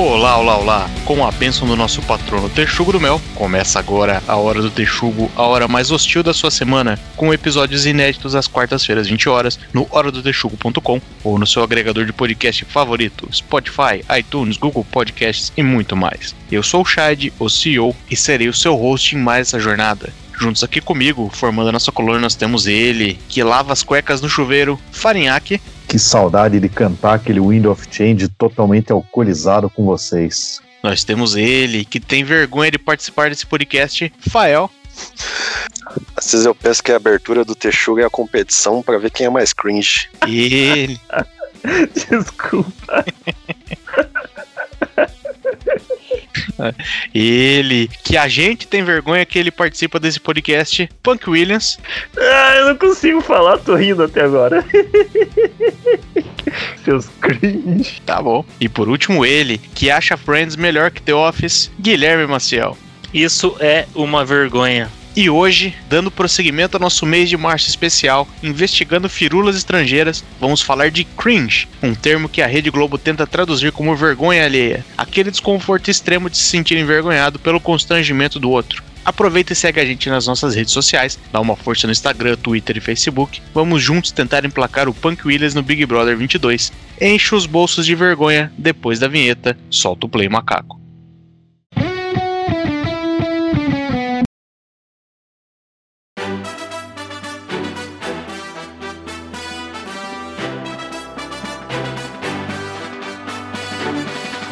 Olá, olá, olá! Com a bênção do nosso patrono Texugo do Mel, começa agora a Hora do Texugo, a hora mais hostil da sua semana, com episódios inéditos às quartas-feiras, 20 horas, no horadotexugo.com ou no seu agregador de podcast favorito, Spotify, iTunes, Google Podcasts e muito mais. Eu sou o Shad, o CEO, e serei o seu host em mais essa jornada. Juntos aqui comigo, formando a nossa coluna, nós temos ele, que lava as cuecas no chuveiro, Farinhaque. Que saudade de cantar aquele Wind of Change totalmente alcoolizado com vocês. Nós temos ele, que tem vergonha de participar desse podcast, Fael. Às vezes eu penso que a abertura do Texuga é a competição pra ver quem é mais cringe. Ele. Desculpa. Ele, que a gente tem vergonha que ele participa desse podcast, Punk Williams. Ah, eu não consigo falar, tô rindo até agora. Seus cringe. Tá bom. E por último, ele, que acha Friends melhor que The Office, Guilherme Maciel. Isso é uma vergonha. E hoje, dando prosseguimento ao nosso mês de março especial, investigando firulas estrangeiras, vamos falar de cringe, um termo que a Rede Globo tenta traduzir como vergonha alheia, aquele desconforto extremo de se sentir envergonhado pelo constrangimento do outro. Aproveita e segue a gente nas nossas redes sociais, dá uma força no Instagram, Twitter e Facebook. Vamos juntos tentar emplacar o Punk Williams no Big Brother 22. Enche os bolsos de vergonha depois da vinheta, solta o play macaco.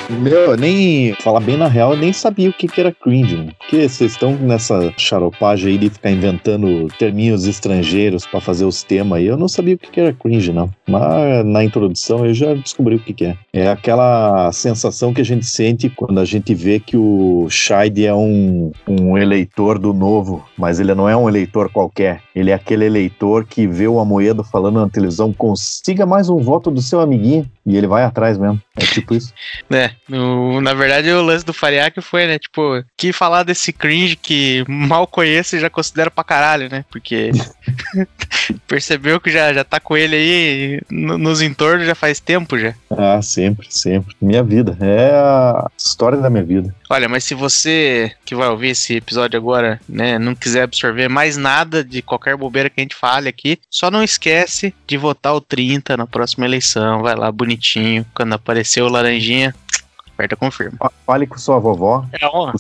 Meu, eu nem. Falar bem na real, eu nem sabia o que, que era cringe, mano. Porque vocês estão nessa charopagem aí de ficar inventando terminhos estrangeiros pra fazer os temas aí. Eu não sabia o que, era cringe, não. Mas na introdução eu já descobri o que, é. É aquela sensação que a gente sente quando a gente vê que o Scheid é um, um eleitor do novo, mas ele não é um eleitor qualquer. Ele é aquele eleitor que vê o Amoedo falando na televisão: consiga mais um voto do seu amiguinho. E ele vai atrás mesmo. É tipo isso. É, no- na verdade o lance do Fariak foi, né, tipo, que falar desse cringe que mal conheço e já considero pra caralho, né, porque percebeu que já, já tá com ele aí no- nos entornos já faz tempo já. Ah, sempre, sempre. Minha vida. É a história da minha vida. Olha, mas se você que vai ouvir esse episódio agora, né, não quiser absorver mais nada de qualquer bobeira que a gente fale aqui, só não esquece de votar o 30 na próxima eleição, vai lá bonitinho, quando aparecer o laranjinha, aperta confirma. Fa- Fale com sua vovó, É, avô.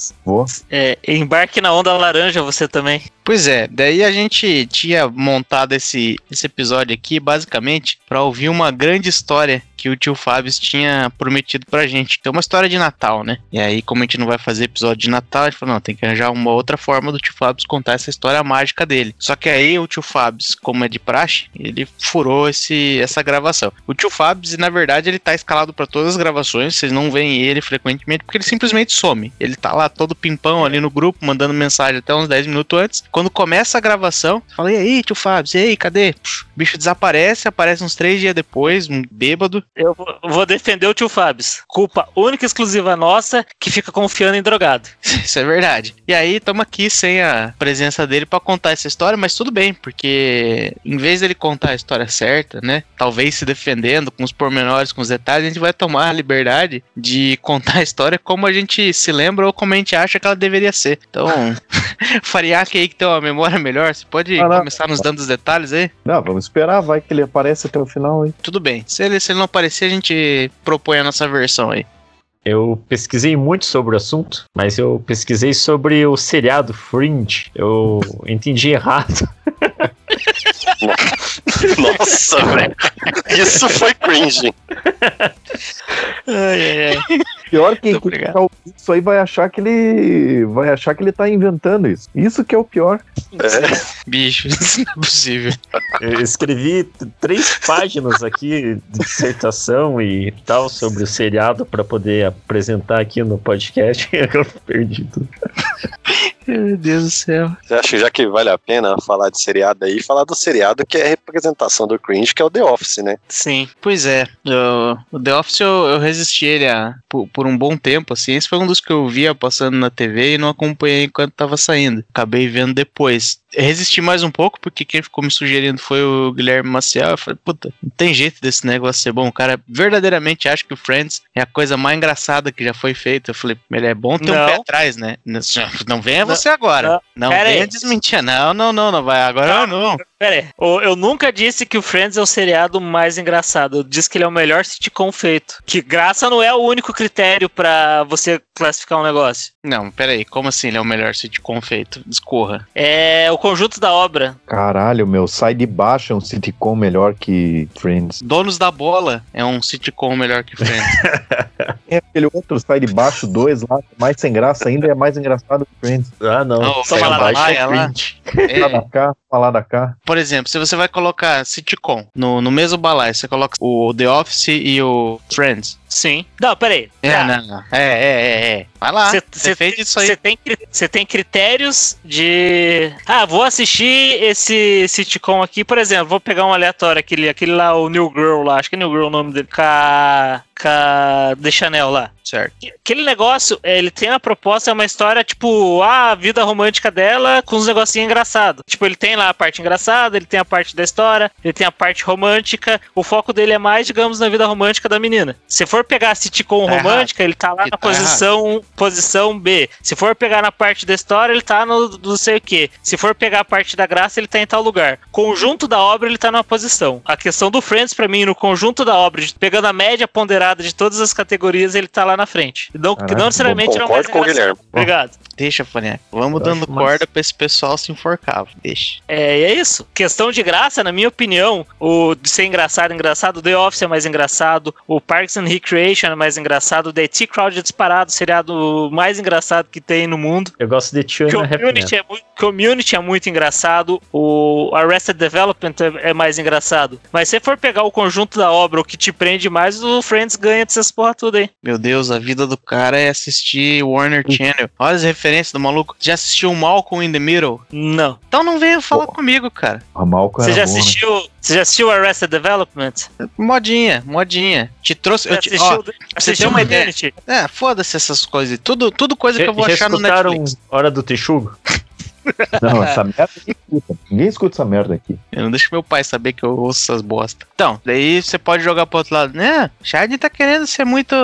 é, embarque na onda laranja você também. Pois é, daí a gente tinha montado esse, esse episódio aqui basicamente pra ouvir uma grande história que o tio Fábio tinha prometido pra gente. Então, uma história de Natal, né? E aí, como a gente não vai fazer episódio de Natal, a gente falou: não, tem que arranjar uma outra forma do tio Fábio contar essa história mágica dele. Só que aí o tio Fábio, como é de praxe, ele furou esse, essa gravação. O tio Fábio, na verdade, ele tá escalado pra todas as gravações, vocês não veem ele frequentemente porque ele simplesmente some. Ele tá lá todo pimpão ali no grupo, mandando mensagem até uns 10 minutos antes. Quando começa a gravação, fala: e aí, tio Fábio, e aí, cadê? O bicho desaparece, aparece uns três dias depois, um bêbado. Eu vou- defender o tio Fábio. Culpa única e exclusiva nossa que fica confiando em drogado. Isso é verdade. E aí, estamos aqui sem a presença dele pra contar essa história, mas tudo bem, porque em vez dele contar a história certa, né? Talvez se defendendo com os pormenores, com os detalhes, a gente vai tomar a liberdade de contar a história como a gente se lembra ou como a gente acha que ela deveria ser. Então, Fariaque aí que tem uma memória melhor, você pode Ah, começar nos dando os detalhes aí? Não, vamos esperar, vai que ele aparece até o final, hein? Tudo bem. Se ele, se ele não aparecer, a gente propõe a nossa versão aí. Eu pesquisei muito sobre o assunto, mas eu pesquisei sobre o seriado Fringe. Eu entendi errado. Nossa, velho. Isso foi cringe. Ai, ai, ai. Pior que quem tá ouvindo isso aí vai achar que ele vai achar que ele tá inventando isso. Isso que é o pior. É, Bicho, isso não é possível. Eu escrevi três páginas aqui de dissertação e tal sobre o seriado para poder apresentar aqui no podcast. Eu perdi tudo. Meu Deus do céu. Você acha já que vale a pena falar de seriado aí? Falar do seriado que é a representação do cringe, que é o The Office, né? Sim. Pois é, eu- o The Office eu, eu resisti ele a- por, por um bom tempo, assim. Esse foi um dos que eu via passando na TV e não acompanhei enquanto tava saindo. Acabei vendo depois. Resisti mais um pouco, porque quem ficou me sugerindo foi o Guilherme Maciel. Eu falei, puta, não tem jeito desse negócio ser bom. O cara verdadeiramente acha que o Friends é a coisa mais engraçada que já foi feita. Eu falei, ele é bom ter um Não. pé atrás, né? Não, não venha Não. Você agora. Não, Pera venha desmentir. Não, não, não, não vai. Agora não. Pera aí, eu, nunca disse que o Friends é o seriado mais engraçado. Eu disse que ele é o melhor sitcom feito. Que graça não é o único critério pra você classificar um negócio. Não, peraí, como assim ele é o melhor sitcom feito? Discorra. É o conjunto da obra. Caralho, meu, sai de baixo é um sitcom melhor que Friends. Donos da Bola é um sitcom melhor que Friends. É aquele outro sai de baixo, dois lá, mais sem graça ainda, é mais engraçado que Friends. Ah, não. Não, Sai lá, abaixo vai, é lá. É, da cá, falar da cá. Por exemplo, se você vai colocar sitcom no, no mesmo balaio, você coloca o The Office e o Friends. Sim. Não, peraí. É, Tá. não, não. É, é, é, é. Vai lá. Cê- Você cê- fez isso aí. Você tem, cê tem critérios de. Ah, vou assistir esse sitcom aqui, por exemplo, vou pegar um aleatório, aquele, aquele lá, o New Girl lá, acho que é New Girl o nome dele, com a, com a The Chanel lá. Certo. Aquele negócio, é, ele tem a proposta, é uma história, tipo, ah, a vida romântica dela com uns negocinhos engraçados. Tipo, ele tem lá a parte engraçada, ele tem a parte da história, ele tem a parte romântica. O foco dele é mais, digamos, na vida romântica da menina. Se for pegar a sitcom Tá romântica, ele tá lá na tá posição, posição B. Se for pegar na parte da história, ele tá no não sei o que. Se for pegar a parte da graça, ele tá em tal lugar. Conjunto da obra, ele tá numa posição. A questão do Friends, pra mim, no conjunto da obra, pegando a média ponderada de todas as categorias, ele tá lá na frente. Não, Caraca, não necessariamente é o mais Concordo com o engraçado. Guilherme. Obrigado. Deixa, Faniac. Vamos Eu dando acho mais- corda pra esse pessoal se enforcar. Deixa. É, e é isso. Questão de graça, na minha opinião, o de ser engraçado, engraçado, The Office é mais engraçado, o Parks and Recreation é mais engraçado, o The T Crowd é disparado, o seriado mais engraçado que tem no mundo. Eu gosto de Men. Community é, muito, Community é muito engraçado, o Arrested Development é, é mais engraçado. Mas se for pegar o conjunto da obra, o que te prende mais, o Friends ganha dessas porra tudo aí. Meu Deus, a vida do cara é assistir Warner Channel. Olha as referências do maluco. Já assistiu Malcolm in the Middle? Não. Então não venha falar Pô. comigo, cara. A Malcolm Você já bom, né? assistiu? Você já assistiu Arrested Development? Modinha, modinha. Te trouxe. Você Eu te, assistiu, ó, assistiu ter uma ideia. É, foda-se essas coisas. Tudo, tudo coisa que eu vou achar no Netflix. Hora do Texugo? Não, essa merda ninguém escuta. Ninguém escuta essa merda aqui. Eu não deixo meu pai saber que eu ouço essas bosta. Então, daí você pode jogar pro outro lado. Né? Shard tá querendo ser muito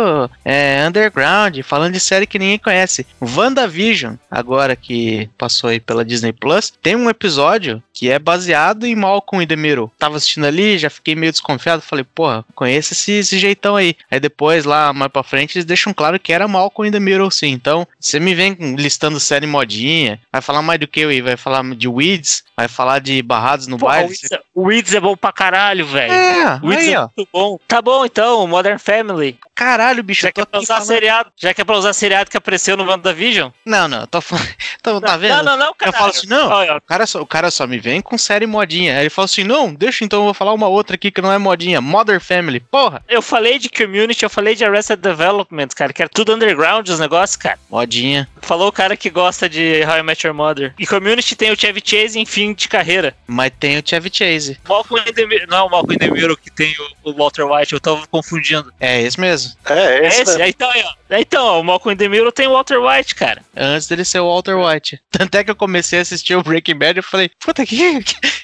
é, underground, falando de série que ninguém conhece. WandaVision, agora que passou aí pela Disney Plus, tem um episódio que é baseado em Malcolm in the Middle. Tava assistindo ali, já fiquei meio desconfiado. Falei, porra, conheço esse, esse jeitão aí. Aí depois, lá mais pra frente, eles deixam claro que era Malcolm in the Middle, sim. Então, você me vem listando série modinha, vai falar mais do que aí? Vai falar de Weeds, vai falar de Barrados no Pô, o baile. Weeds, é- Weeds é bom pra caralho, velho. É, Weeds aí, é ó. muito bom. Tá bom, então, Modern Family. Caralho, bicho, Já que é pra usar falando... seriado, já que é pra usar seriado que apareceu no WandaVision? Não, não, tô falando... Então, tá vendo? Não, não, não, cara. Eu falo assim, não, Olha, o cara, só, o cara só me vem com série modinha. Aí ele fala assim, não, deixa então eu vou falar uma outra aqui que não é modinha. Mother Family, porra. eu falei de Community, eu falei de Arrested Development, cara, que era tudo underground os negócios, cara. Modinha. Falou o cara que gosta de How I Met Your Mother. E Community tem o Chevy Chase em fim de carreira. Mas tem o Chevy Chase. Malcolm in the não é o Malcolm in the Middle que tem o Walter White, eu tava confundindo. É esse mesmo. É, é É esse, esse? né? Aí Então, aí, ó. Então, ó, o Malcolm in the Middle tem o Walter White, cara. Antes dele ser o Walter White. Tanto é que eu comecei a assistir o Breaking Bad e falei, puta, que,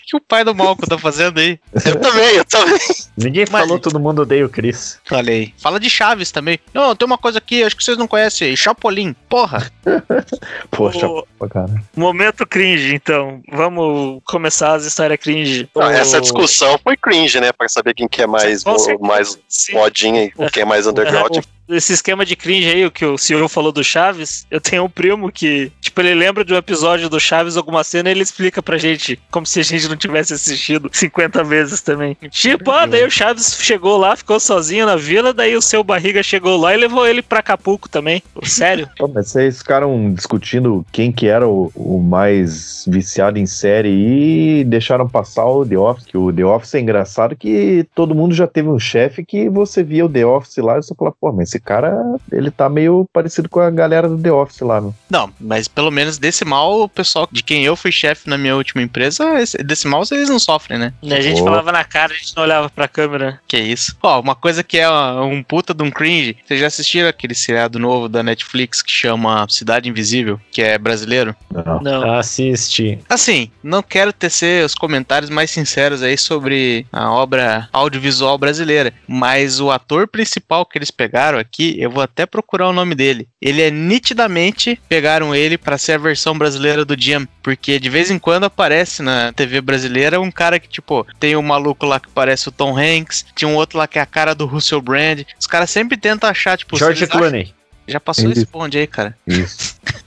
que, que o pai do Malcolm tá fazendo aí? Eu também, eu também. Ninguém Mas- falou, todo mundo odeia o Chris. Falei. Fala de Chaves também. Não, tem uma coisa aqui, acho que vocês não conhecem. Chapolin. Porra. Poxa, O- cara. Momento cringe, então. Vamos começar as histórias cringe. Ah, O- Essa discussão foi cringe, né? Pra saber quem que é mais, certeza. mais modinha e quem é mais underground. Esse esquema de cringe aí, o que o senhor falou do Chaves, eu tenho um primo que, tipo, ele lembra de um episódio do Chaves, alguma cena, e ele explica pra gente, como se a gente não tivesse assistido 50 vezes também. Tipo, ah, daí o Chaves chegou lá, ficou sozinho na vila, daí o seu barriga chegou lá e levou ele pra Acapulco também. Sério? Pô, mas vocês ficaram discutindo quem que era o, o mais viciado em série e deixaram passar o The Office, que o The Office é engraçado que todo mundo já teve um chefe que você via o The Office lá e você fala, pô, mas esse esse cara, ele tá meio parecido com a galera do The Office lá, meu. Não, mas pelo menos desse mal, o pessoal de quem eu fui chefe na minha última empresa, esse- desse mal eles não sofrem, né? E a gente falava na cara, a gente não olhava pra câmera. Que isso. Ó, uma coisa que é um puta de um cringe. Vocês já assistiram aquele seriado novo da Netflix que chama Cidade Invisível, que é brasileiro? Não. Não. Assiste. Assim, não quero tecer os comentários mais sinceros aí sobre a obra audiovisual brasileira, mas o ator principal que eles pegaram aqui, eu vou até procurar o nome dele. Ele é nitidamente pegaram ele pra ser a versão brasileira do Jim, porque de vez em quando aparece na TV brasileira um cara que tipo, tem um maluco lá que parece o Tom Hanks, tinha um outro lá que é a cara do Russell Brand. Os caras sempre tentam achar tipo, George eles acham- Clooney. Já passou Ele- esse bonde aí, cara. Isso.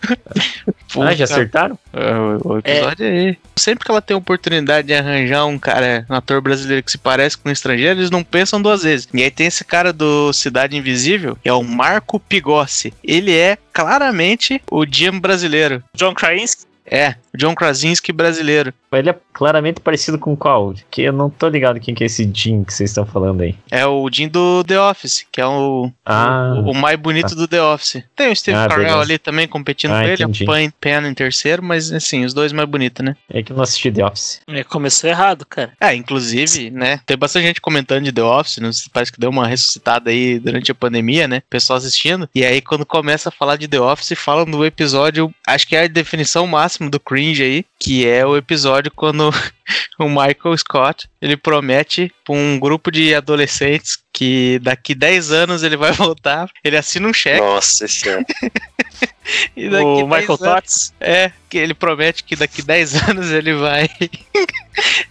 Ah, já Puta acertaram? é, o, o episódio aí. Sempre que ela tem a oportunidade de arranjar um cara, um ator brasileiro que se parece com um estrangeiro, eles não pensam duas vezes. E aí tem esse cara do Cidade Invisível, que é o Marco Pigossi. Ele é claramente o Jim brasileiro. John Krasinski? É, o John Krasinski brasileiro. Ele é claramente parecido com qual? Que eu não tô ligado quem que é esse Jim que vocês estão falando aí. É o Jim do The Office, que é o, Ah. o, o mais bonito do The Office. Tem o Steve Ah, Carell beleza. ali também competindo Ah, com ele, entendi. o Pan, Pen em terceiro, mas assim, os dois mais bonitos, né? É que eu não assisti The Office. É, começou errado, cara. É, inclusive, né? Tem bastante gente comentando de The Office, não sei, parece que deu uma ressuscitada aí durante a pandemia, né? Pessoal assistindo. E aí, quando começa a falar de The Office, falam do episódio, acho que é a definição máxima do cringe aí, que é o episódio quando o Michael Scott ele promete pra um grupo de adolescentes que daqui 10 anos ele vai voltar. Ele assina um cheque Nossa, esse é. e daqui O 10 Michael Tots. É, que ele promete que daqui 10 anos ele vai.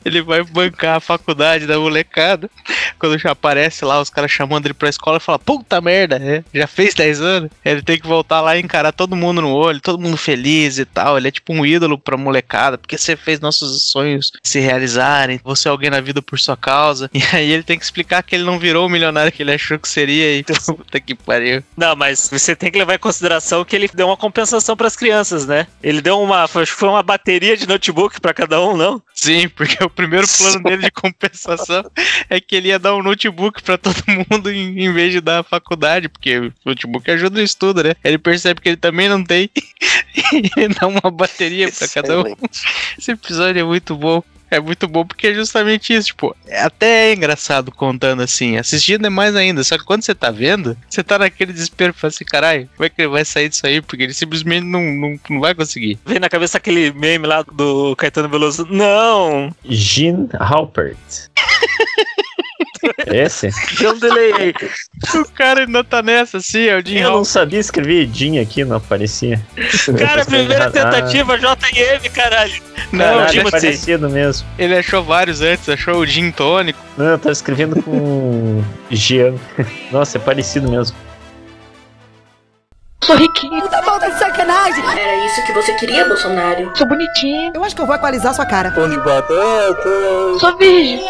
ele vai bancar a faculdade da molecada. Quando já aparece lá, os caras chamando ele pra escola e fala: Puta merda, é, já fez 10 anos. Ele tem que voltar lá e encarar todo mundo no olho, todo mundo feliz e tal. Ele é tipo um ídolo pra molecada, porque você fez nossos sonhos se realizarem. Você é alguém na vida por sua causa. E aí ele tem que explicar que ele não virou o milionário que ele achou que seria. E puta que pariu. Não, mas você tem que levar em consideração que ele deu uma compensação pras crianças, né? Ele deu uma. Acho que foi uma bateria de notebook pra cada um, não? Sim, porque o primeiro plano dele de compensação é que ele ia dar um notebook pra todo mundo em, em vez de dar a faculdade, porque o notebook ajuda no estudo, né? Ele percebe que ele também não tem e dá uma bateria pra cada um. Esse episódio é muito bom. É muito bom porque é justamente isso, tipo, até é engraçado contando assim, assistindo é mais ainda, só que quando você tá vendo, você tá naquele desespero, fala assim, caralho, como é que ele vai sair disso aí? Porque ele simplesmente não, não, não vai conseguir. Vem na cabeça aquele meme lá do Caetano Veloso. Não! Gene Halpert. Esse? Deu um delay aí. O cara ainda tá nessa, assim, é o Jim Eu não sabia escrever Jim aqui, não aparecia. Cara, primeira tentativa, JM, caralho. Não, Não, Caralho, ele, é Timothy. parecido mesmo. ele achou vários antes, achou o gin tônico. Não, eu tava escrevendo com Jean. Nossa, é parecido mesmo. Sou riquinho, Puta falta de sacanagem! era isso que você queria, Bolsonaro? Sou bonitinho, Eu acho que eu vou equalizar sua cara. Sou virgem.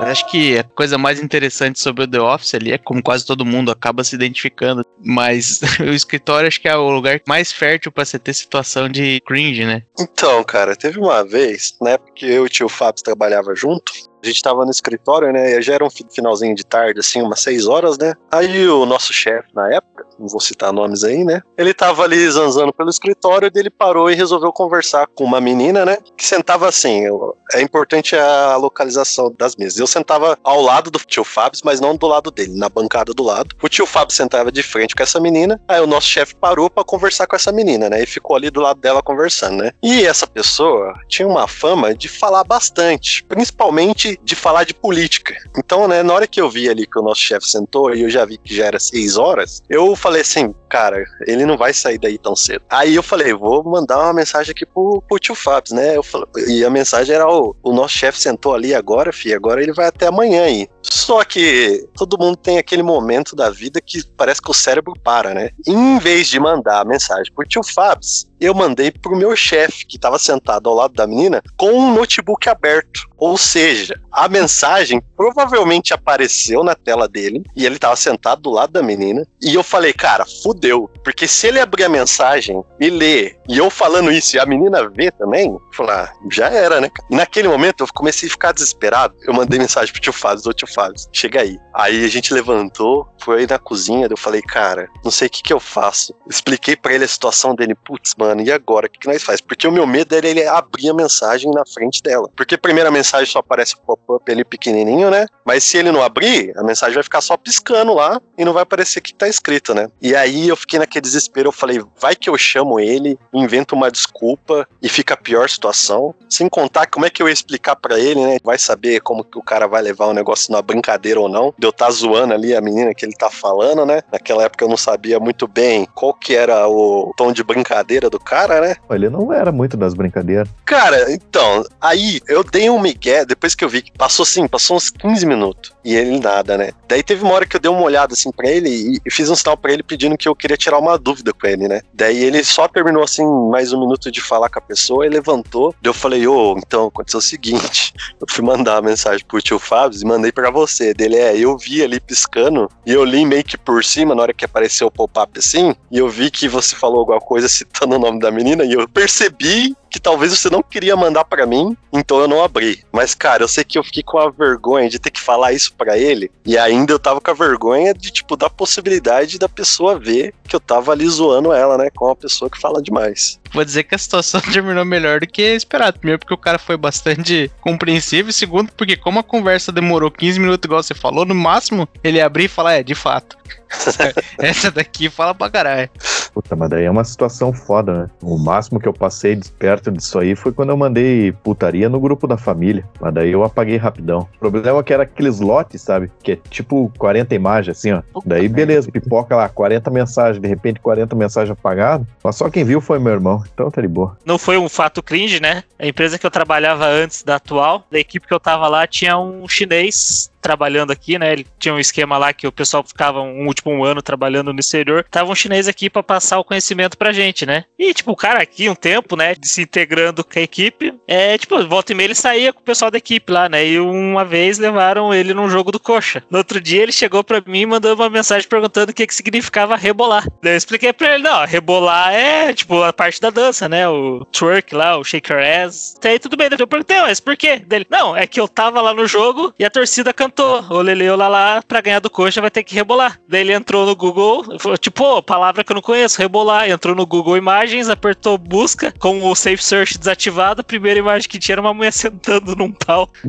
Acho que a coisa mais interessante sobre o The Office ali é como quase todo mundo acaba se identificando. Mas o escritório acho que é o lugar mais fértil pra você ter situação de cringe, né? Então, cara, teve uma vez, na época que eu e o tio Fábio trabalhava junto, a gente tava no escritório, né? E já era um fi- finalzinho de tarde, assim, umas seis horas, né? Aí o nosso chefe na época, não vou citar nomes aí, né? Ele tava ali zanzando pelo escritório, daí ele parou e resolveu conversar com uma menina, né? Que sentava assim. É importante a localização das mesas. Eu sentava ao lado do tio Fábio, mas não do lado dele, na bancada do lado. O tio Fábio sentava de frente com essa menina. Aí o nosso chefe parou pra conversar com essa menina, né? E ficou ali do lado dela conversando, né? E essa pessoa tinha uma fama de falar bastante, principalmente de falar de política. Então, né, na hora que eu vi ali que o nosso chefe sentou e eu já vi que já era seis horas, eu falei assim, cara, ele não vai sair daí tão cedo. Aí eu falei, vou mandar uma mensagem aqui pro, pro tio Fábio, né? Eu falei, e a mensagem era, o, o nosso chefe sentou ali agora, fi, agora ele vai até amanhã aí. Só que todo mundo tem aquele momento da vida que parece que o cérebro para, né? Em vez de mandar a mensagem pro tio Fábio, eu mandei pro meu chefe, que estava sentado ao lado da menina, com um notebook aberto. Ou seja, a mensagem provavelmente apareceu na tela dele e ele tava sentado do lado da menina. E eu falei, cara, fudeu. Porque se ele abrir a mensagem e ler, e eu falando isso e a menina ver também, falar, ah, já era, né? Naquele momento eu comecei a ficar desesperado. Eu mandei mensagem pro tio Fábio, ô tio Fábio, chega aí. Aí a gente levantou, foi aí na cozinha, eu falei, cara, não sei o que que eu faço. Expliquei para ele a situação dele, putz, mano, e agora? O que, que nós faz? Porque o meu medo era ele abrir a mensagem na frente dela. Porque a primeira mensagem só aparece pop-up ali pequenininho, né? Mas se ele não abrir, a mensagem vai ficar só piscando lá e não vai aparecer o que tá escrito, né? E aí eu fiquei naquele desespero, eu falei, vai que eu chamo ele, invento uma desculpa e fica a pior situação. Sem contar como é que eu ia explicar para ele, né? Vai saber como que o cara vai levar o negócio na brincadeira ou não. De eu estar tá zoando ali a menina que ele tá falando, né? Naquela época eu não sabia muito bem qual que era o tom de brincadeira do cara, né? Ele não era muito das brincadeiras. Cara, então, aí eu dei um migué, depois que eu vi que passou assim, passou uns 15 minutos. E ele nada, né? Daí teve uma hora que eu dei uma olhada assim pra ele e fiz um sinal pra ele pedindo que eu queria tirar uma dúvida com ele, né? Daí ele só terminou assim, mais um minuto de falar com a pessoa e levantou. Daí eu falei, ô, oh, então aconteceu o seguinte: eu fui mandar uma mensagem pro tio Fábio e mandei pra você. Dele é, eu vi ali piscando e eu li meio que por cima na hora que apareceu o pop-up assim, e eu vi que você falou alguma coisa citando o nome da menina e eu percebi que talvez você não queria mandar para mim, então eu não abri. Mas, cara, eu sei que eu fiquei com a vergonha de ter que falar isso para ele, e ainda eu tava com a vergonha de, tipo, da possibilidade da pessoa ver que eu tava ali zoando ela, né, com uma pessoa que fala demais. Vou dizer que a situação terminou melhor do que esperado. Primeiro, porque o cara foi bastante compreensível, e segundo, porque como a conversa demorou 15 minutos, igual você falou, no máximo ele abrir e falar, é, de fato. Essa daqui fala pra caralho. Puta, mas daí é uma situação foda, né? O máximo que eu passei perto disso aí foi quando eu mandei putaria no grupo da família. Mas daí eu apaguei rapidão. O problema é que era aqueles lotes, sabe? Que é tipo 40 imagens, assim, ó. Daí beleza, pipoca lá, 40 mensagens, de repente 40 mensagens apagadas. Mas só quem viu foi meu irmão. Então tá de boa. Não foi um fato cringe, né? A empresa que eu trabalhava antes da atual, da equipe que eu tava lá, tinha um chinês trabalhando aqui, né? Ele tinha um esquema lá que o pessoal ficava um último um ano trabalhando no exterior. Tava um chinês aqui para passar o conhecimento pra gente, né? E, tipo, o cara aqui, um tempo, né? Se integrando com a equipe, é, tipo, volta e meia ele saía com o pessoal da equipe lá, né? E uma vez levaram ele num jogo do coxa. No outro dia ele chegou pra mim e mandou uma mensagem perguntando o que, que significava rebolar. Daí eu expliquei pra ele, não, rebolar é, tipo, a parte da dança, né? O twerk lá, o shake your ass. Até aí tudo bem. Daí eu perguntei, mas por quê? Dele, não, é que eu tava lá no jogo e a torcida cantou cantou o Lele lá pra ganhar do coxa vai ter que rebolar. Daí ele entrou no Google, falou, tipo, oh, palavra que eu não conheço, rebolar. Entrou no Google Imagens, apertou busca, com o Safe Search desativado, a primeira imagem que tinha era uma mulher sentando num pau.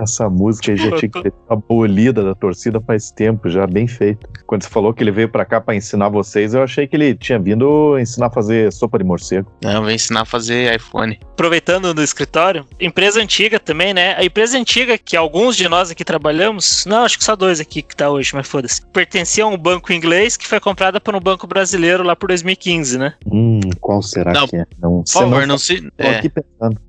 Essa música aí já tinha que ter abolida da torcida faz tempo, já bem feito. Quando você falou que ele veio pra cá pra ensinar vocês, eu achei que ele tinha vindo ensinar a fazer sopa de morcego. Não, veio ensinar a fazer iPhone. Aproveitando no escritório, empresa antiga também, né? A empresa antiga que alguns de nós aqui trabalhamos, não, acho que só dois aqui que tá hoje, mas foda-se, pertencia a um banco inglês que foi comprada por um banco brasileiro lá por 2015, né? Hum, qual será Não, que é? Não, por favor, não, não se. É.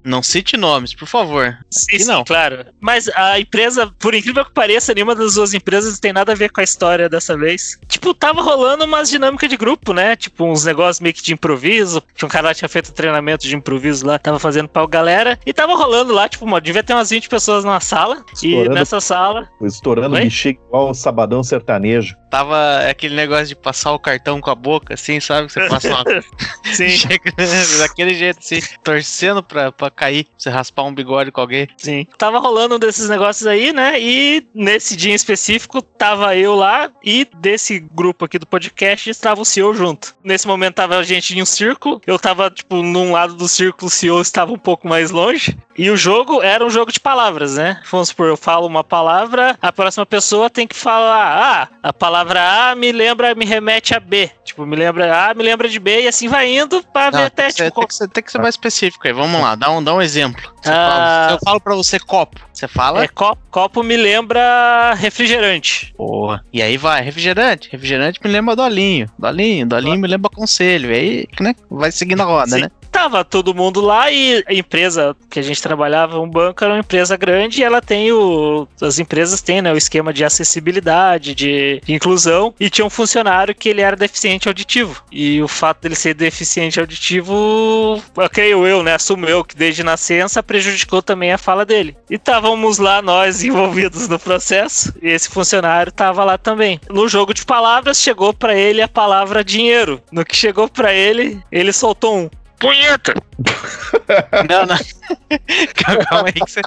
Não cite nomes, por favor. Sim, sim, claro. Mas a empresa, por incrível que pareça, nenhuma das duas empresas tem nada a ver com a história dessa vez. Tipo, tava rolando umas dinâmicas de grupo, né? Tipo, uns negócios meio que de improviso. Que um cara lá tinha feito treinamento de improviso lá, tava fazendo pra galera. E tava rolando lá, tipo, uma, devia ter umas 20 pessoas na sala. Estourando, e nessa sala. Estourando Oi? bexiga igual o sabadão sertanejo. Tava aquele negócio de passar o cartão com a boca, assim, sabe? Você passa uma. Sim. Chega daquele jeito, assim, torcendo pra, pra cair, você raspar um bigode com alguém. Sim. Tava rolando um desses negócios aí, né? E nesse dia em específico, tava eu lá e desse grupo aqui do podcast estava o CEO junto. Nesse momento tava a gente em um círculo, eu tava, tipo, num lado do círculo, o CEO estava um pouco mais longe. E o jogo era um jogo de palavras, né? Vamos supor, eu falo uma palavra, a próxima pessoa tem que falar, ah, a palavra A me lembra, me remete a B. Tipo, me lembra A, me lembra de B, e assim vai indo pra Não, ver até, tipo... tem, que ser, tem que ser mais específico aí, vamos lá, dá um, dá um exemplo. Ah. fala- eu falo pra você copo, você fala? É, copo, copo me lembra refrigerante. Porra. E aí vai, refrigerante. Refrigerante me lembra dolinho. Dolinho, dolinho me lembra conselho. E aí, né? Vai seguindo a roda, Sim. né? Tava todo mundo lá e a empresa que a gente trabalhava, um banco, era uma empresa grande e ela tem o. As empresas têm, né, o esquema de acessibilidade, de inclusão, e tinha um funcionário que ele era deficiente auditivo. E o fato dele ser deficiente auditivo, creio eu, né? Assumo eu que desde nascença prejudicou também a fala dele. E estávamos lá, nós envolvidos no processo, e esse funcionário tava lá também. No jogo de palavras, chegou para ele a palavra dinheiro. No que chegou para ele, ele soltou um punheta. Não, não. Calma aí que você.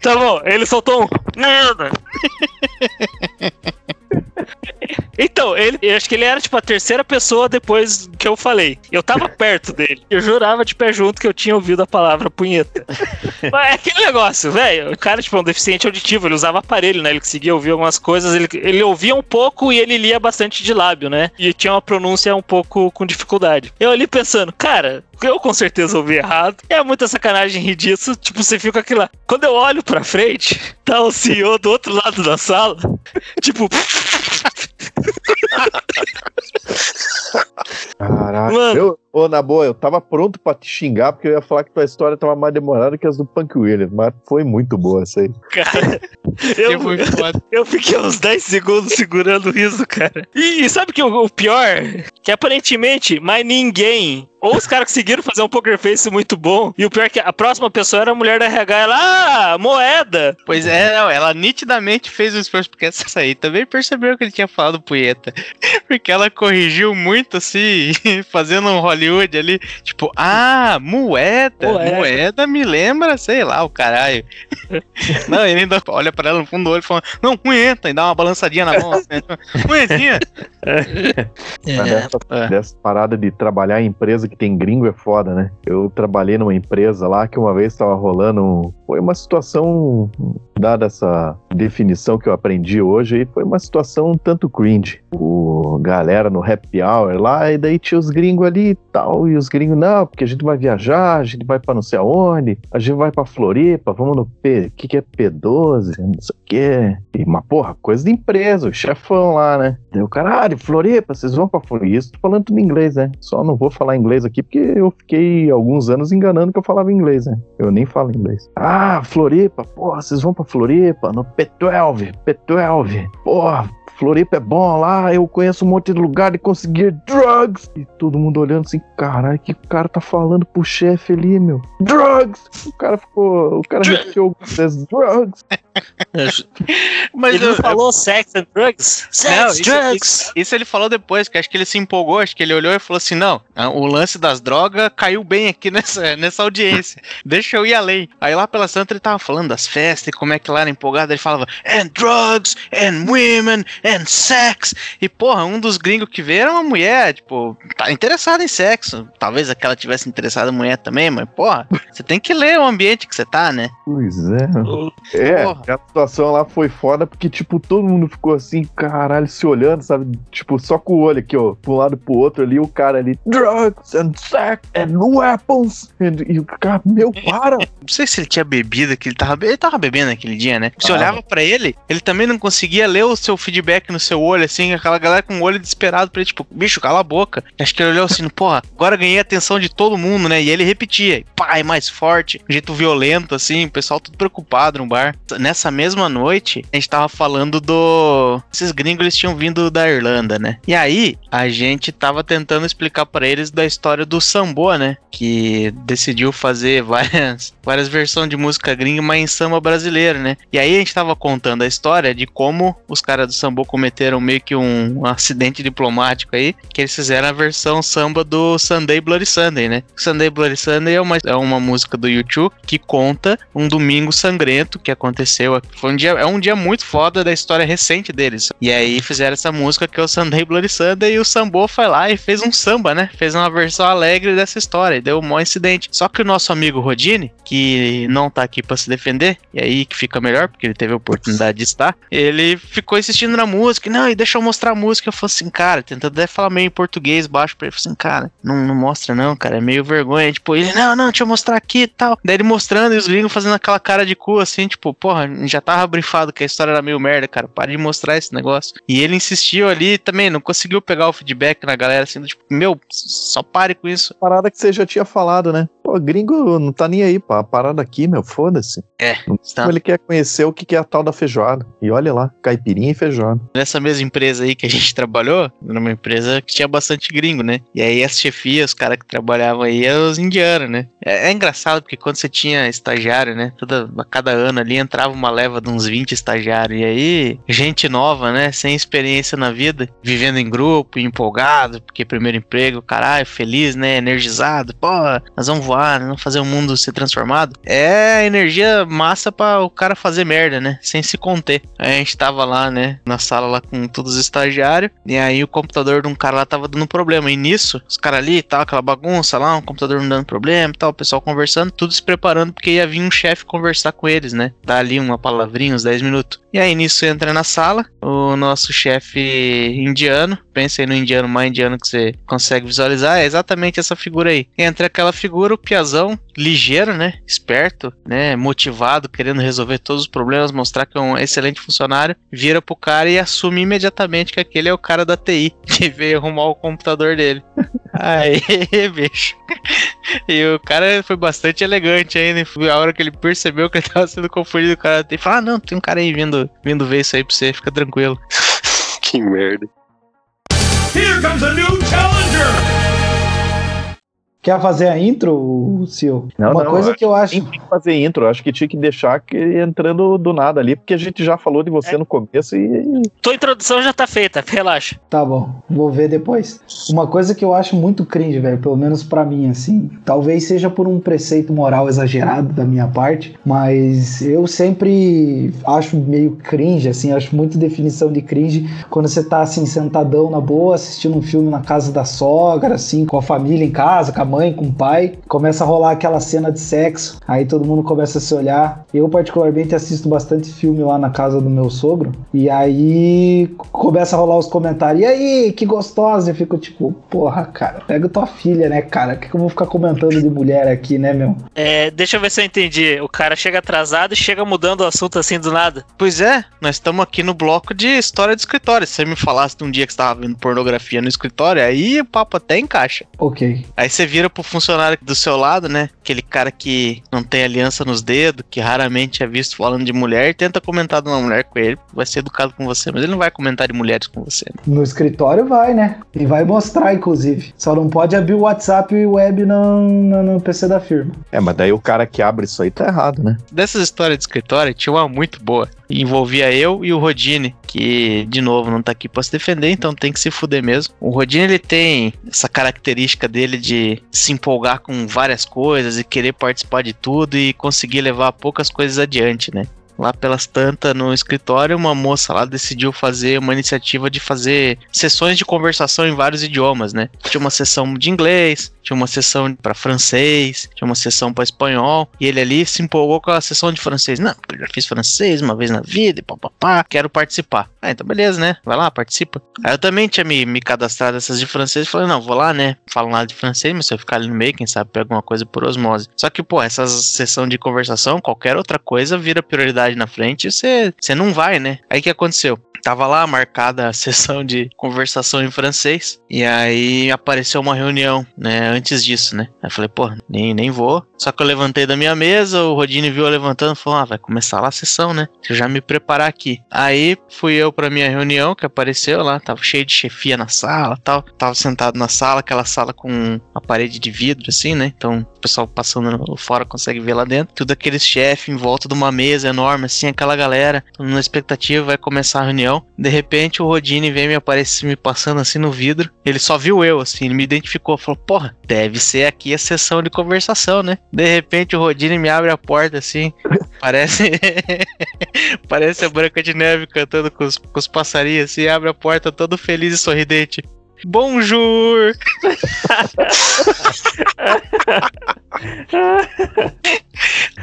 Tá bom, ele soltou um merda. Então, ele, eu acho que ele era tipo a terceira pessoa depois que eu falei. Eu tava perto dele. Eu jurava de pé junto que eu tinha ouvido a palavra punheta. Mas é aquele negócio, velho. O cara, tipo, é um deficiente auditivo, ele usava aparelho, né? Ele conseguia ouvir algumas coisas, ele, ele ouvia um pouco e ele lia bastante de lábio, né? E tinha uma pronúncia um pouco com dificuldade. Eu ali pensando, cara, eu com certeza ouvi errado. É muita sacanagem rir disso. Tipo, você fica aqui lá. Quando eu olho pra frente, tá o CEO do outro lado da sala. Tipo. Caraca. Mano. Eu, ô, na boa, eu tava pronto pra te xingar, porque eu ia falar que tua história tava mais demorada que as do Punk Williams, mas foi muito boa essa aí. Cara, Que eu, eu fiquei uns 10 segundos segurando o riso, cara. E, e sabe que o, o pior? Que aparentemente, mais ninguém. Ou os caras conseguiram fazer um poker face muito bom. E o pior é que a próxima pessoa era a mulher da RH. Ela, ah, moeda. Pois é, não, ela nitidamente fez o esforço, porque essa aí também percebeu que ele tinha falado punheta. Porque ela corrigiu muito assim, fazendo um Hollywood ali, tipo, ah, moeda, Moeda. moeda, me lembra, sei lá, o caralho. não, ele ainda olha pra ela no fundo do olho e fala, não, punheta, e dá uma balançadinha na mão, assim, punhetinha. Mas dessa, é. dessa parada de trabalhar em empresa que tem gringo é foda, né? Eu trabalhei numa empresa lá que uma vez tava rolando. Foi uma situação, dada essa definição que eu aprendi hoje, aí foi uma situação um tanto cringe. O galera no happy hour lá, e daí tinha os gringos ali e tal. E os gringos, não, porque a gente vai viajar, a gente vai pra não sei aonde, a gente vai pra Floripa, vamos no P. Que, que é P12? Não sei o quê. E, mas, porra, coisa de empresa, o chefão lá, né? O caralho, Floripa, vocês vão pra Floripa. Isso tô falando tudo em inglês, né? Só não vou falar inglês aqui porque eu fiquei alguns anos enganando que eu falava inglês, né? Eu nem falo inglês. Ah, Floripa, porra, vocês vão pra Floripa, no P12, P12. Porra, Floripa é bom lá, eu conheço um monte de lugar de conseguir drugs. E todo mundo olhando assim, caralho, que o cara tá falando pro chefe ali, meu? Drugs! O cara ficou, o cara repetiu algumas drugs. Mas ele eu- não falou sex and drugs? Sex, Não, isso, drugs. isso- isso ele falou depois, que acho que ele se empolgou, acho que ele olhou e falou assim: não, o lance das drogas caiu bem aqui nessa, nessa audiência. Deixa eu ir além. Aí lá pela Santa ele tava falando das festas e como é que lá era empolgado. Ele falava, and drugs, and women, and sex. E porra, um dos gringos que veio era uma mulher, tipo, tá interessada em sexo. Talvez aquela tivesse interessada em mulher também, mas porra, você tem que ler o ambiente que você tá, né? Pois é. O- É, Porra. a situação lá foi foda porque, tipo, todo mundo ficou assim, caralho, se olhando, sabe? Tipo, só com o olho aqui, ó, pra um lado e pro outro ali, o cara ali, drugs and sex and weapons. And- e o cara, meu, para! Não sei se ele tinha bebido, que ele tava, ele tava bebendo naquele dia, né? Você Ah. olhava pra ele, ele também não conseguia ler o seu feedback no seu olho, assim, aquela galera com o olho desesperado pra ele, tipo, bicho, cala a boca. Acho que ele olhou assim, porra, agora ganhei a atenção de todo mundo, né? E ele repetia, pai, mais forte, um jeito violento, assim, o pessoal tudo preocupado no bar. Nessa mesma noite, a gente tava falando do. Esses gringos eles tinham vindo da Irlanda, né? E aí, a gente tava tentando explicar pra eles da história do Sambo, né? Que decidiu fazer várias, várias versões de música gringa, mas em samba brasileiro, né? E aí a gente tava contando a história de como os caras do Sambo cometeram meio que um, acidente diplomático aí, que eles fizeram a versão samba do Sunday Bloody Sunday, né? Sunday Bloody Sunday é uma, é uma música do YouTube que conta um domingo sangrento que aconteceu. Foi um dia, é um dia muito foda da história recente deles. E aí fizeram essa música que é o Sunday Bloody Sunday e o Sambo foi lá e fez um samba, né? Fez uma versão alegre dessa história e deu um maior incidente. Só que o nosso amigo Rodine, que não tá aqui pra se defender, e aí que fica melhor, porque ele teve a oportunidade de estar, ele ficou insistindo na música. Não, e deixa eu mostrar a música. Eu falei assim, cara, tentando até falar meio em português baixo pra ele. Eu falei assim, cara, não, não mostra não, cara, é meio vergonha. Tipo, ele, não, não, deixa eu mostrar aqui e tal. Daí ele mostrando e os gringos fazendo aquela cara de cu, assim, tipo, porra, já tava brifado que a história era meio merda, cara, para de mostrar esse negócio. E ele insistiu ali também, não conseguiu pegar o feedback na galera, assim, tipo, meu, só pare com isso. Parada que você já tinha falado, né? Pô, gringo não tá nem aí, pá. A parada aqui, meu, foda-se. É, Então ele quer conhecer o que que é a tal da feijoada. E olha lá, caipirinha e feijoada. Nessa mesma empresa aí que a gente trabalhou, numa empresa que tinha bastante gringo, né? E aí as chefias, os caras que trabalhavam aí, eram os indianos, né? É, é engraçado porque quando você tinha estagiário, né? Toda, a cada ano ali entrava uma leva de uns 20 estagiários. E aí, gente nova, né? Sem experiência na vida, vivendo em grupo, empolgado, porque primeiro emprego, caralho, feliz, né? Energizado. Pô, nós vamos voar, né? vamos fazer o mundo ser transformado. É energia massa pra o cara fazer merda, né? Sem se conter. Aí a gente tava lá, né? Na sala lá com todos os estagiários. E aí o computador de um cara lá tava dando problema. E nisso, os caras ali, tal, aquela bagunça lá, um computador não dando problema tal, o pessoal conversando, tudo se preparando porque ia vir um chefe conversar com eles, né? Dar ali uma palavrinha, uns 10 minutos. E aí nisso entra na sala o nosso chefe indiano. Pensa aí no indiano mais indiano que você consegue visualizar. É exatamente essa figura aí. Entra aquela figura, piazão, ligeiro, né? Esperto, né? Motivado, querendo resolver todos os problemas, mostrar que é um excelente funcionário. Vira pro cara e assume imediatamente que aquele é o cara da TI que veio arrumar o computador dele. Aí, bicho. E o cara foi bastante elegante ainda. Foi a hora que ele percebeu que ele tava sendo confundido, o cara tem falou: Ah, não, tem um cara aí vindo, vindo ver isso aí pra você, fica tranquilo. Que merda. Here comes a new challenger! Quer fazer a intro, Sil? Não, Uma não, coisa eu que eu acho. Nem tem que fazer intro, acho que tinha que deixar que entrando do nada ali, porque a gente já falou de você no começo e. Tua introdução já tá feita, relaxa. Tá bom, vou ver depois. Uma coisa que eu acho muito cringe, velho, pelo menos pra mim, assim. Talvez seja por um preceito moral exagerado da minha parte, mas eu sempre acho meio cringe, assim, acho muito definição de cringe quando você tá, assim, sentadão na boa, assistindo um filme na casa da sogra, assim, com a família em casa, com a mãe, com o pai, começa a rolar aquela cena de sexo, aí todo mundo começa a se olhar. Eu, particularmente, assisto bastante filme lá na casa do meu sogro, e aí começa a rolar os comentários, e aí, que gostosa! Eu fico tipo, porra, cara, pega tua filha, né, cara? O que, que eu vou ficar comentando de mulher aqui, né, meu? É, deixa eu ver se eu entendi. O cara chega atrasado e chega mudando o assunto assim do nada. Pois é, nós estamos aqui no bloco de história de escritório. Se você me falasse de um dia que você tava vendo pornografia no escritório, aí o papo até encaixa. Ok. Aí você vira pro funcionário do seu lado, né? Aquele cara que não tem aliança nos dedos, que raramente é visto falando de mulher, e tenta comentar de uma mulher com ele, vai ser educado com você, mas ele não vai comentar de mulheres com você. Né? No escritório vai, né? E vai mostrar, inclusive. Só não pode abrir o WhatsApp e o web no, no, no PC da firma. É, mas daí o cara que abre isso aí tá errado, né? Dessas histórias de escritório, tinha uma muito boa. Envolvia eu e o Rodine, que, de novo, não tá aqui pra se defender, então tem que se fuder mesmo. O Rodine, ele tem essa característica dele de se empolgar com várias coisas e querer participar de tudo e conseguir levar poucas coisas adiante, né? Lá pelas tantas no escritório, uma moça lá decidiu fazer uma iniciativa de fazer sessões de conversação em vários idiomas, né? Tinha uma sessão de inglês, tinha uma sessão para francês, tinha uma sessão para espanhol, e ele ali se empolgou com a sessão de francês. Não, porque eu já fiz francês uma vez na vida e papapá, quero participar. Ah, então beleza, né? Vai lá, participa. Aí eu também tinha me, me cadastrado nessas de francês e falei, não, vou lá, né? Falo nada de francês, mas se eu ficar ali no meio, quem sabe pega alguma coisa por osmose. Só que, pô, essa sessão de conversação, qualquer outra coisa vira prioridade na frente você não vai, né? Aí o que aconteceu? Tava lá marcada a sessão de conversação em francês. E aí apareceu uma reunião, né? Antes disso, né? Aí eu falei, pô, nem, nem vou. Só que eu levantei da minha mesa, o Rodine viu eu levantando e falou: Ah, vai começar lá a sessão, né? Deixa eu já me preparar aqui. Aí fui eu pra minha reunião, que apareceu lá, tava cheio de chefia na sala tal. Tava sentado na sala, aquela sala com a parede de vidro, assim, né? Então o pessoal passando fora consegue ver lá dentro. Tudo aqueles chefes em volta de uma mesa enorme, assim, aquela galera, na expectativa, vai começar a reunião. De repente o Rodine vem me aparecer, me passando assim no vidro. Ele só viu eu, assim, ele me identificou, falou: Porra, deve ser aqui a sessão de conversação, né? De repente o Rodine me abre a porta assim, parece. parece a Branca de Neve cantando com os, com os passarinhos assim, abre a porta todo feliz e sorridente. Bonjour!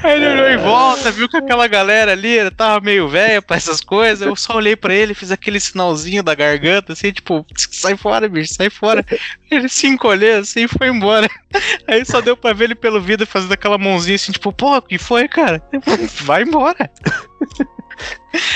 Aí ele olhou em volta, viu que aquela galera ali tava meio velha pra essas coisas. Eu só olhei pra ele, fiz aquele sinalzinho da garganta, assim, tipo, sai fora, bicho, sai fora. Ele se encolheu assim e foi embora. Aí só deu pra ver ele pelo vidro fazendo aquela mãozinha assim, tipo, pô, o que foi, cara? Vai embora.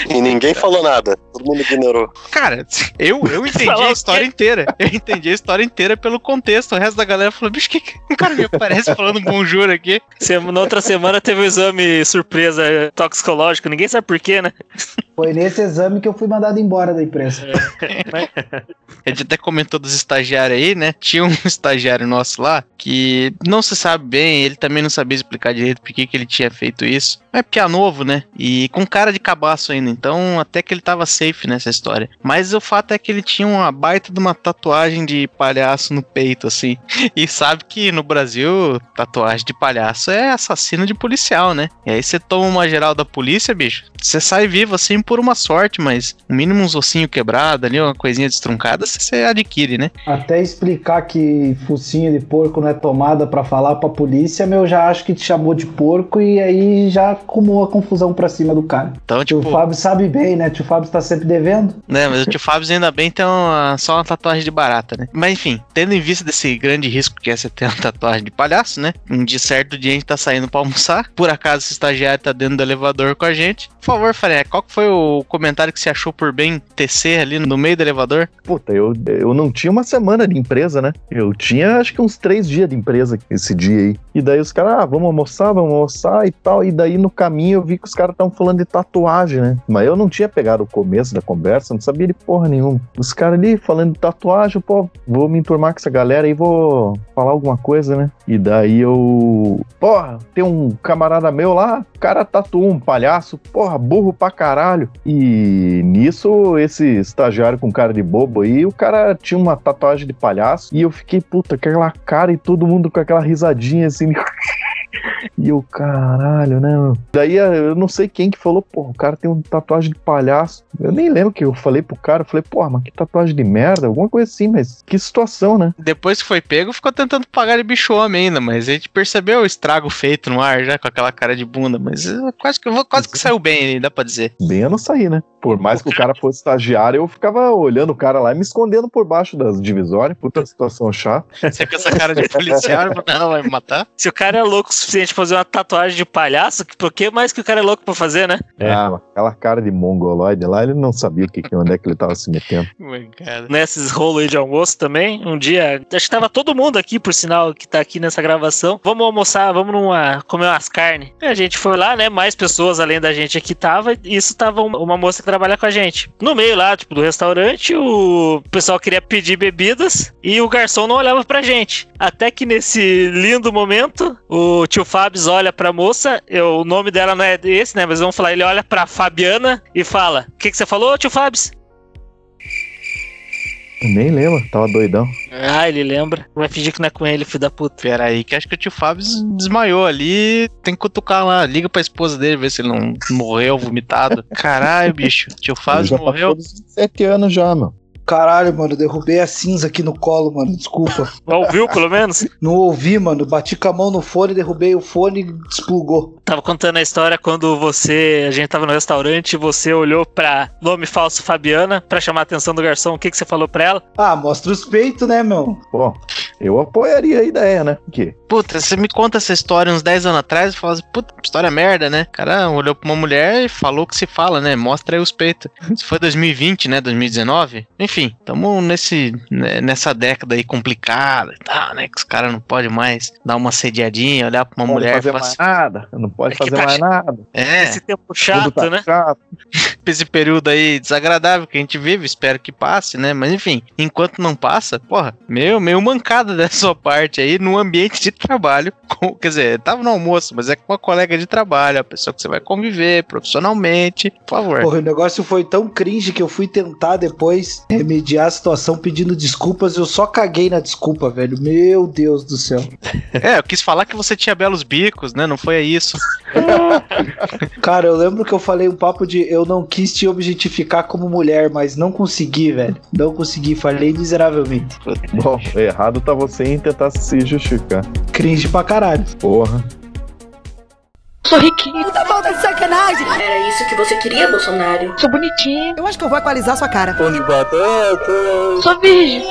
E ninguém falou nada. Todo mundo ignorou. Cara, eu, eu entendi a história inteira. Eu entendi a história inteira pelo contexto. O resto da galera falou, bicho, que que o cara me aparece falando bonjour aqui? Sem- Na outra semana teve o exame surpresa toxicológico, ninguém sabe por quê, né? Foi nesse exame que eu fui mandado embora da empresa. A gente até comentou dos estagiários aí, né? Tinha um estagiário nosso lá que não se sabe bem, ele também não sabia explicar direito por que que ele tinha feito isso. É porque é novo, né? E com cara de cabaço ainda, então até que ele tava safe nessa história. Mas o fato é que ele tinha uma baita de uma tatuagem de palhaço no peito, assim. E sabe que no Brasil, tatuagem de palhaço é assassino de policial, né? E aí você toma uma geral da polícia, bicho, você sai vivo assim por uma sorte, mas no mínimo uns ossinhos quebrados ali, uma coisinha destruncada, você adquire, né? Até explicar que focinho de porco não é tomada pra falar pra polícia, meu, já acho que te chamou de porco e aí já acumulou a confusão pra cima do cara. Então, Tio tipo, Fábio sabe bem, né? Tio Fábio tá sempre devendo. né, mas o tio Fábio ainda bem tem uma- só uma tatuagem de barata, né? Mas enfim, tendo em vista desse grande risco que é você ter uma tatuagem de palhaço, né? Um dia certo dia a gente tá saindo pra almoçar, por acaso esse estagiário tá dentro do elevador com a gente. Por favor, Faré, qual que foi o comentário que você achou por bem tecer ali no meio do elevador? Puta, eu, eu não tinha uma semana de empresa, né? Eu tinha acho que uns três dias de empresa esse dia aí. E daí os caras, ah, vamos almoçar, vamos almoçar e tal. E daí no caminho eu vi que os caras estavam falando de tatuagem, né? Mas eu não tinha pegado o começo da conversa, não sabia de porra nenhuma. Os caras ali falando de tatuagem, pô, vou me enturmar com essa galera e vou falar alguma coisa, né? E daí eu. Porra, tem um camarada meu lá, cara tatuou um palhaço, porra, burro pra caralho. E nisso, esse estagiário com cara de bobo aí, o cara tinha uma tatuagem de palhaço. E eu fiquei, puta, aquela cara e todo mundo com aquela risadinha assim. E eu, caralho, né? meu? Daí eu não sei quem que falou, porra, o cara tem uma tatuagem de palhaço. Eu nem lembro que eu falei pro cara. Eu falei, porra, mas que tatuagem de merda, alguma coisa assim, mas que situação, né? Depois que foi pego, ficou tentando pagar de bicho homem ainda, mas a gente percebeu o estrago feito no ar já com aquela cara de bunda, mas eh, quase que, quase que saiu bem ali, dá pra dizer. Bem eu não saí, né? Por mais que o cara fosse estagiário, eu ficava olhando o cara lá e me escondendo por baixo das divisórias. Puta situação chata. Você com essa cara de policial, não, vai me matar? Se o cara é louco suficiente pra fazer uma tatuagem de palhaço, por que mais que o cara é louco pra fazer, né? É. Ah, aquela cara de mongoloide lá, ele não sabia o que, que- onde é que ele tava se metendo. Nesses rolos aí de almoço também, um dia, acho que tava todo mundo aqui, por sinal, que tá aqui nessa gravação. Vamos almoçar, vamos numa, comer umas carnes. E a gente foi lá, né? Mais pessoas além da gente aqui tava, e isso tava uma, uma moça que trabalha com a gente. No meio lá, tipo, do restaurante, o pessoal queria pedir bebidas e o garçom não olhava pra gente. Até que nesse lindo momento, o tio Fábio olha pra moça, eu- o nome dela não é esse, né? Mas vamos falar, ele olha pra Fabiana e fala: O que, que você falou, tio Fábio? Nem lembro, tava doidão. Ah, ele lembra. Vai fingir que não é com ele, filho da puta. Pera aí, que acho que o tio Fábio desmaiou ali. Tem que cutucar lá. Liga pra esposa dele, ver se ele não morreu vomitado. Caralho, bicho. Tio Fábio já morreu. passou dos 27 anos já, meu. Caralho, mano, derrubei a cinza aqui no colo, mano. Desculpa. Ouviu, pelo menos? Não ouvi, mano. Bati com a mão no fone, derrubei o fone e desplugou. Tava contando a história quando você, a gente tava no restaurante, você olhou pra nome falso Fabiana pra chamar a atenção do garçom. O que, que você falou pra ela? Ah, mostra os peitos, né, meu? Pô, eu apoiaria a ideia, né? Porque Puta, você me conta essa história uns 10 anos atrás e fala assim, puta, história merda, né? O cara olhou pra uma mulher e falou o que se fala, né? Mostra aí os peitos. Isso foi 2020, né? 2019? Enfim, tamo nesse, né, nessa década aí complicada e tal, né? Que os caras não podem mais dar uma sediadinha, olhar pra uma não pode mulher e fazer falar mais assim, nada, não pode É fazer tá mais ch- nada. é, Esse tempo Tudo chato, tá né? chato. esse período aí desagradável que a gente vive, espero que passe, né? Mas enfim, enquanto não passa, porra, meio, meio mancada da sua parte aí no ambiente de trabalho. com- quer dizer, tava no almoço, mas é com uma colega de trabalho, a pessoa que você vai conviver profissionalmente, por favor. Porra, o negócio foi tão cringe que eu fui tentar depois remediar a situação pedindo desculpas. Eu só caguei na desculpa, velho. Meu Deus do céu. É, eu quis falar que você tinha belos bicos, né? Não foi isso. Cara, eu lembro que eu falei um papo de eu não quis te objetificar como mulher, mas não consegui, velho. Não consegui, falhei miseravelmente. Bom, errado tá você em tentar se justificar. Cringe pra caralho. Porra. Sou riquinho. Puta falta de sacanagem. Era isso que você queria, Bolsonaro? Sou bonitinho. Eu acho que eu vou equalizar sua cara. Pão de batata. Sou virgem.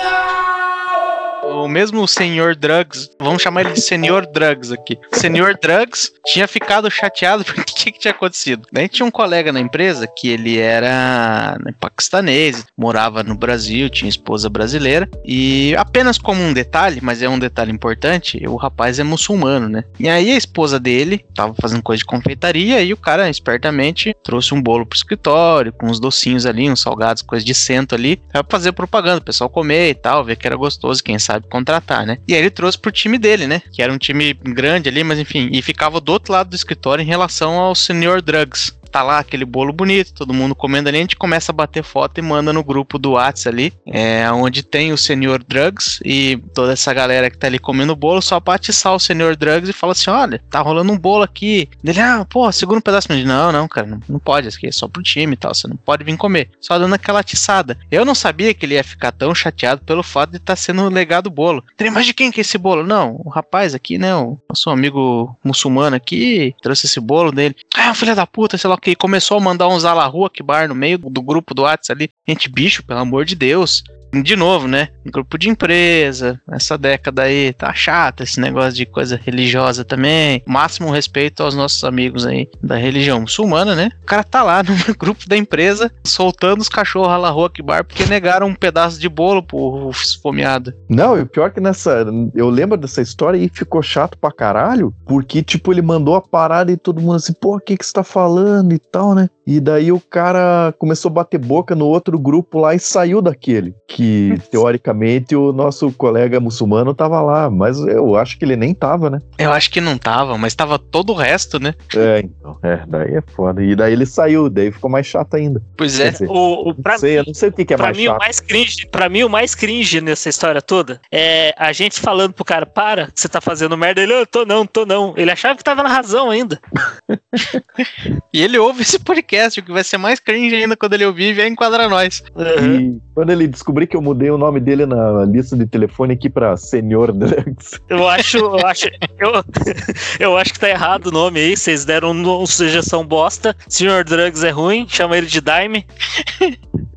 O mesmo Senhor Drugs, vamos chamar ele de Senhor Drugs aqui. Senhor Drugs tinha ficado chateado porque o que, que tinha acontecido? Daí tinha um colega na empresa que ele era né, paquistanês, morava no Brasil, tinha esposa brasileira e apenas como um detalhe, mas é um detalhe importante, o rapaz é muçulmano, né? E aí a esposa dele tava fazendo coisa de confeitaria e o cara espertamente trouxe um bolo pro escritório com uns docinhos ali, uns salgados, coisa de cento ali, pra fazer propaganda, o pessoal comer e tal, ver que era gostoso, quem sabe contratar, né? E aí ele trouxe pro time dele, né? Que era um time grande ali, mas enfim, e ficava do outro lado do escritório em relação ao Senior Drugs. Tá lá aquele bolo bonito, todo mundo comendo ali, a gente começa a bater foto e manda no grupo do Whats ali, é, onde tem o Senior Drugs e toda essa galera que tá ali comendo bolo, só pra atiçar o Senior Drugs e fala assim: olha, tá rolando um bolo aqui. Ele, ah, pô, segura um pedaço. Mas, não, não, cara, não, não pode, isso aqui é só pro time e tal, você não pode vir comer. Só dando aquela atiçada. Eu não sabia que ele ia ficar tão chateado pelo fato de estar tá sendo legado o bolo. Mas de quem que é esse bolo? Não, o rapaz aqui, né, o nosso amigo muçulmano aqui, trouxe esse bolo dele. Ah, filha da puta, sei lá que. Começou a mandar uns Alarrua bar no meio do grupo do WhatsApp ali. Gente, bicho, pelo amor de Deus. De novo, né? Grupo de empresa, essa década aí tá chata, esse negócio de coisa religiosa também. Máximo respeito aos nossos amigos aí da religião muçulmana, né? O cara tá lá no grupo da empresa soltando os cachorros lá rua que bar porque negaram um pedaço de bolo pro esfomeado. Não, e o pior que nessa. Eu lembro dessa história e ficou chato pra caralho, porque, tipo, ele mandou a parada e todo mundo assim, pô, o que que você tá falando e tal, né? E daí o cara começou a bater boca no outro grupo lá e saiu daquele. Que, teoricamente, o nosso colega muçulmano tava lá, mas eu acho que ele nem tava, né? Eu acho que não tava, mas tava todo o resto, né? É, então. É, daí é foda. E daí ele saiu, daí ficou mais chato ainda. Pois é. Dizer, O, o, pra não sei, eu não sei o que, que é pra mais mim, o chato. mais cringe, pra mim, o mais cringe nessa história toda é a gente falando pro cara, para, você tá fazendo merda. Ele, eu tô não, tô não. Ele achava que tava na razão ainda. E ele ouve esse podcast, o que vai ser mais cringe ainda quando ele ouvir e vier enquadrar nós. E quando ele descobrir que eu mudei o nome dele na lista de telefone aqui pra Senhor Drugs. Eu acho, eu acho, eu, eu acho que tá errado o nome aí. Vocês deram uma sugestão bosta. Sr. Drugs é ruim, chama ele de Daime.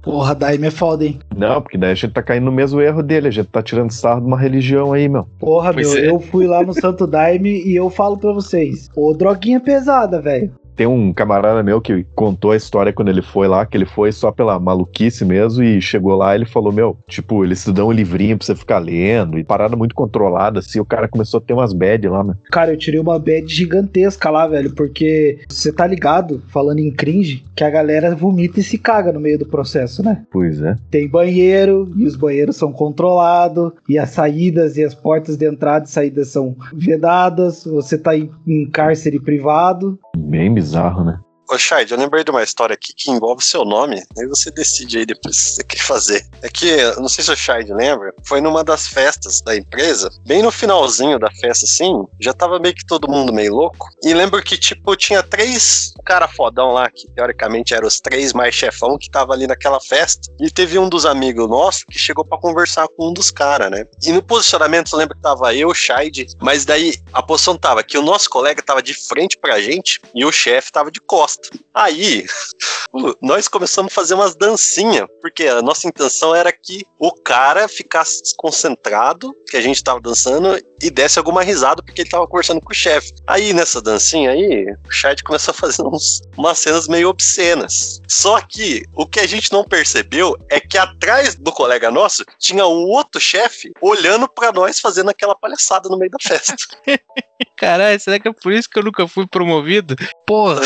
Porra, Daime é foda, hein? Não, porque daí a gente tá caindo no mesmo erro dele. A gente tá tirando sarro de uma religião aí, meu. Porra, Pois meu, é. eu fui lá no Santo Daime e eu falo pra vocês. Ô, droguinha pesada, velho. Tem um camarada meu que contou a história quando ele foi lá, que ele foi só pela maluquice mesmo, e chegou lá e ele falou, meu, tipo, eles te dão um livrinho pra você ficar lendo, e parada muito controlada, assim, o cara começou a ter umas bad lá, né? Cara, eu tirei uma bad gigantesca lá, velho, porque você tá ligado, falando em cringe, que a galera vomita e se caga no meio do processo, né? Pois é. Tem banheiro, e os banheiros são controlados, e as saídas e as portas de entrada e saída são vedadas, você tá em, em cárcere privado. Bem bizarro, né? Ô, Shade, eu lembrei de uma história aqui que envolve seu nome, aí você decide aí depois o que você quer fazer. É que, não sei se o Shade lembra, foi numa das festas da empresa, bem no finalzinho da festa, assim, já tava meio que todo mundo meio louco. E lembro que, tipo, tinha três cara fodão lá, que teoricamente eram os três mais chefão que tava ali naquela festa. E teve um dos amigos nossos que chegou pra conversar com um dos caras, né? E no posicionamento, eu lembro que tava eu, o Shade, mas daí a posição tava que o nosso colega tava de frente pra gente e o chefe tava de costa. Aí, nós começamos a fazer umas dancinhas, porque a nossa intenção era que o cara ficasse desconcentrado, que a gente tava dançando, e desse alguma risada, porque ele tava conversando com o chefe. Aí, nessa dancinha aí, o chat começou a fazer uns, umas cenas meio obscenas. Só que o que a gente não percebeu é que atrás do colega nosso tinha um outro chefe olhando pra nós fazendo aquela palhaçada no meio da festa. Caralho, será que é por isso que eu nunca fui promovido? Porra.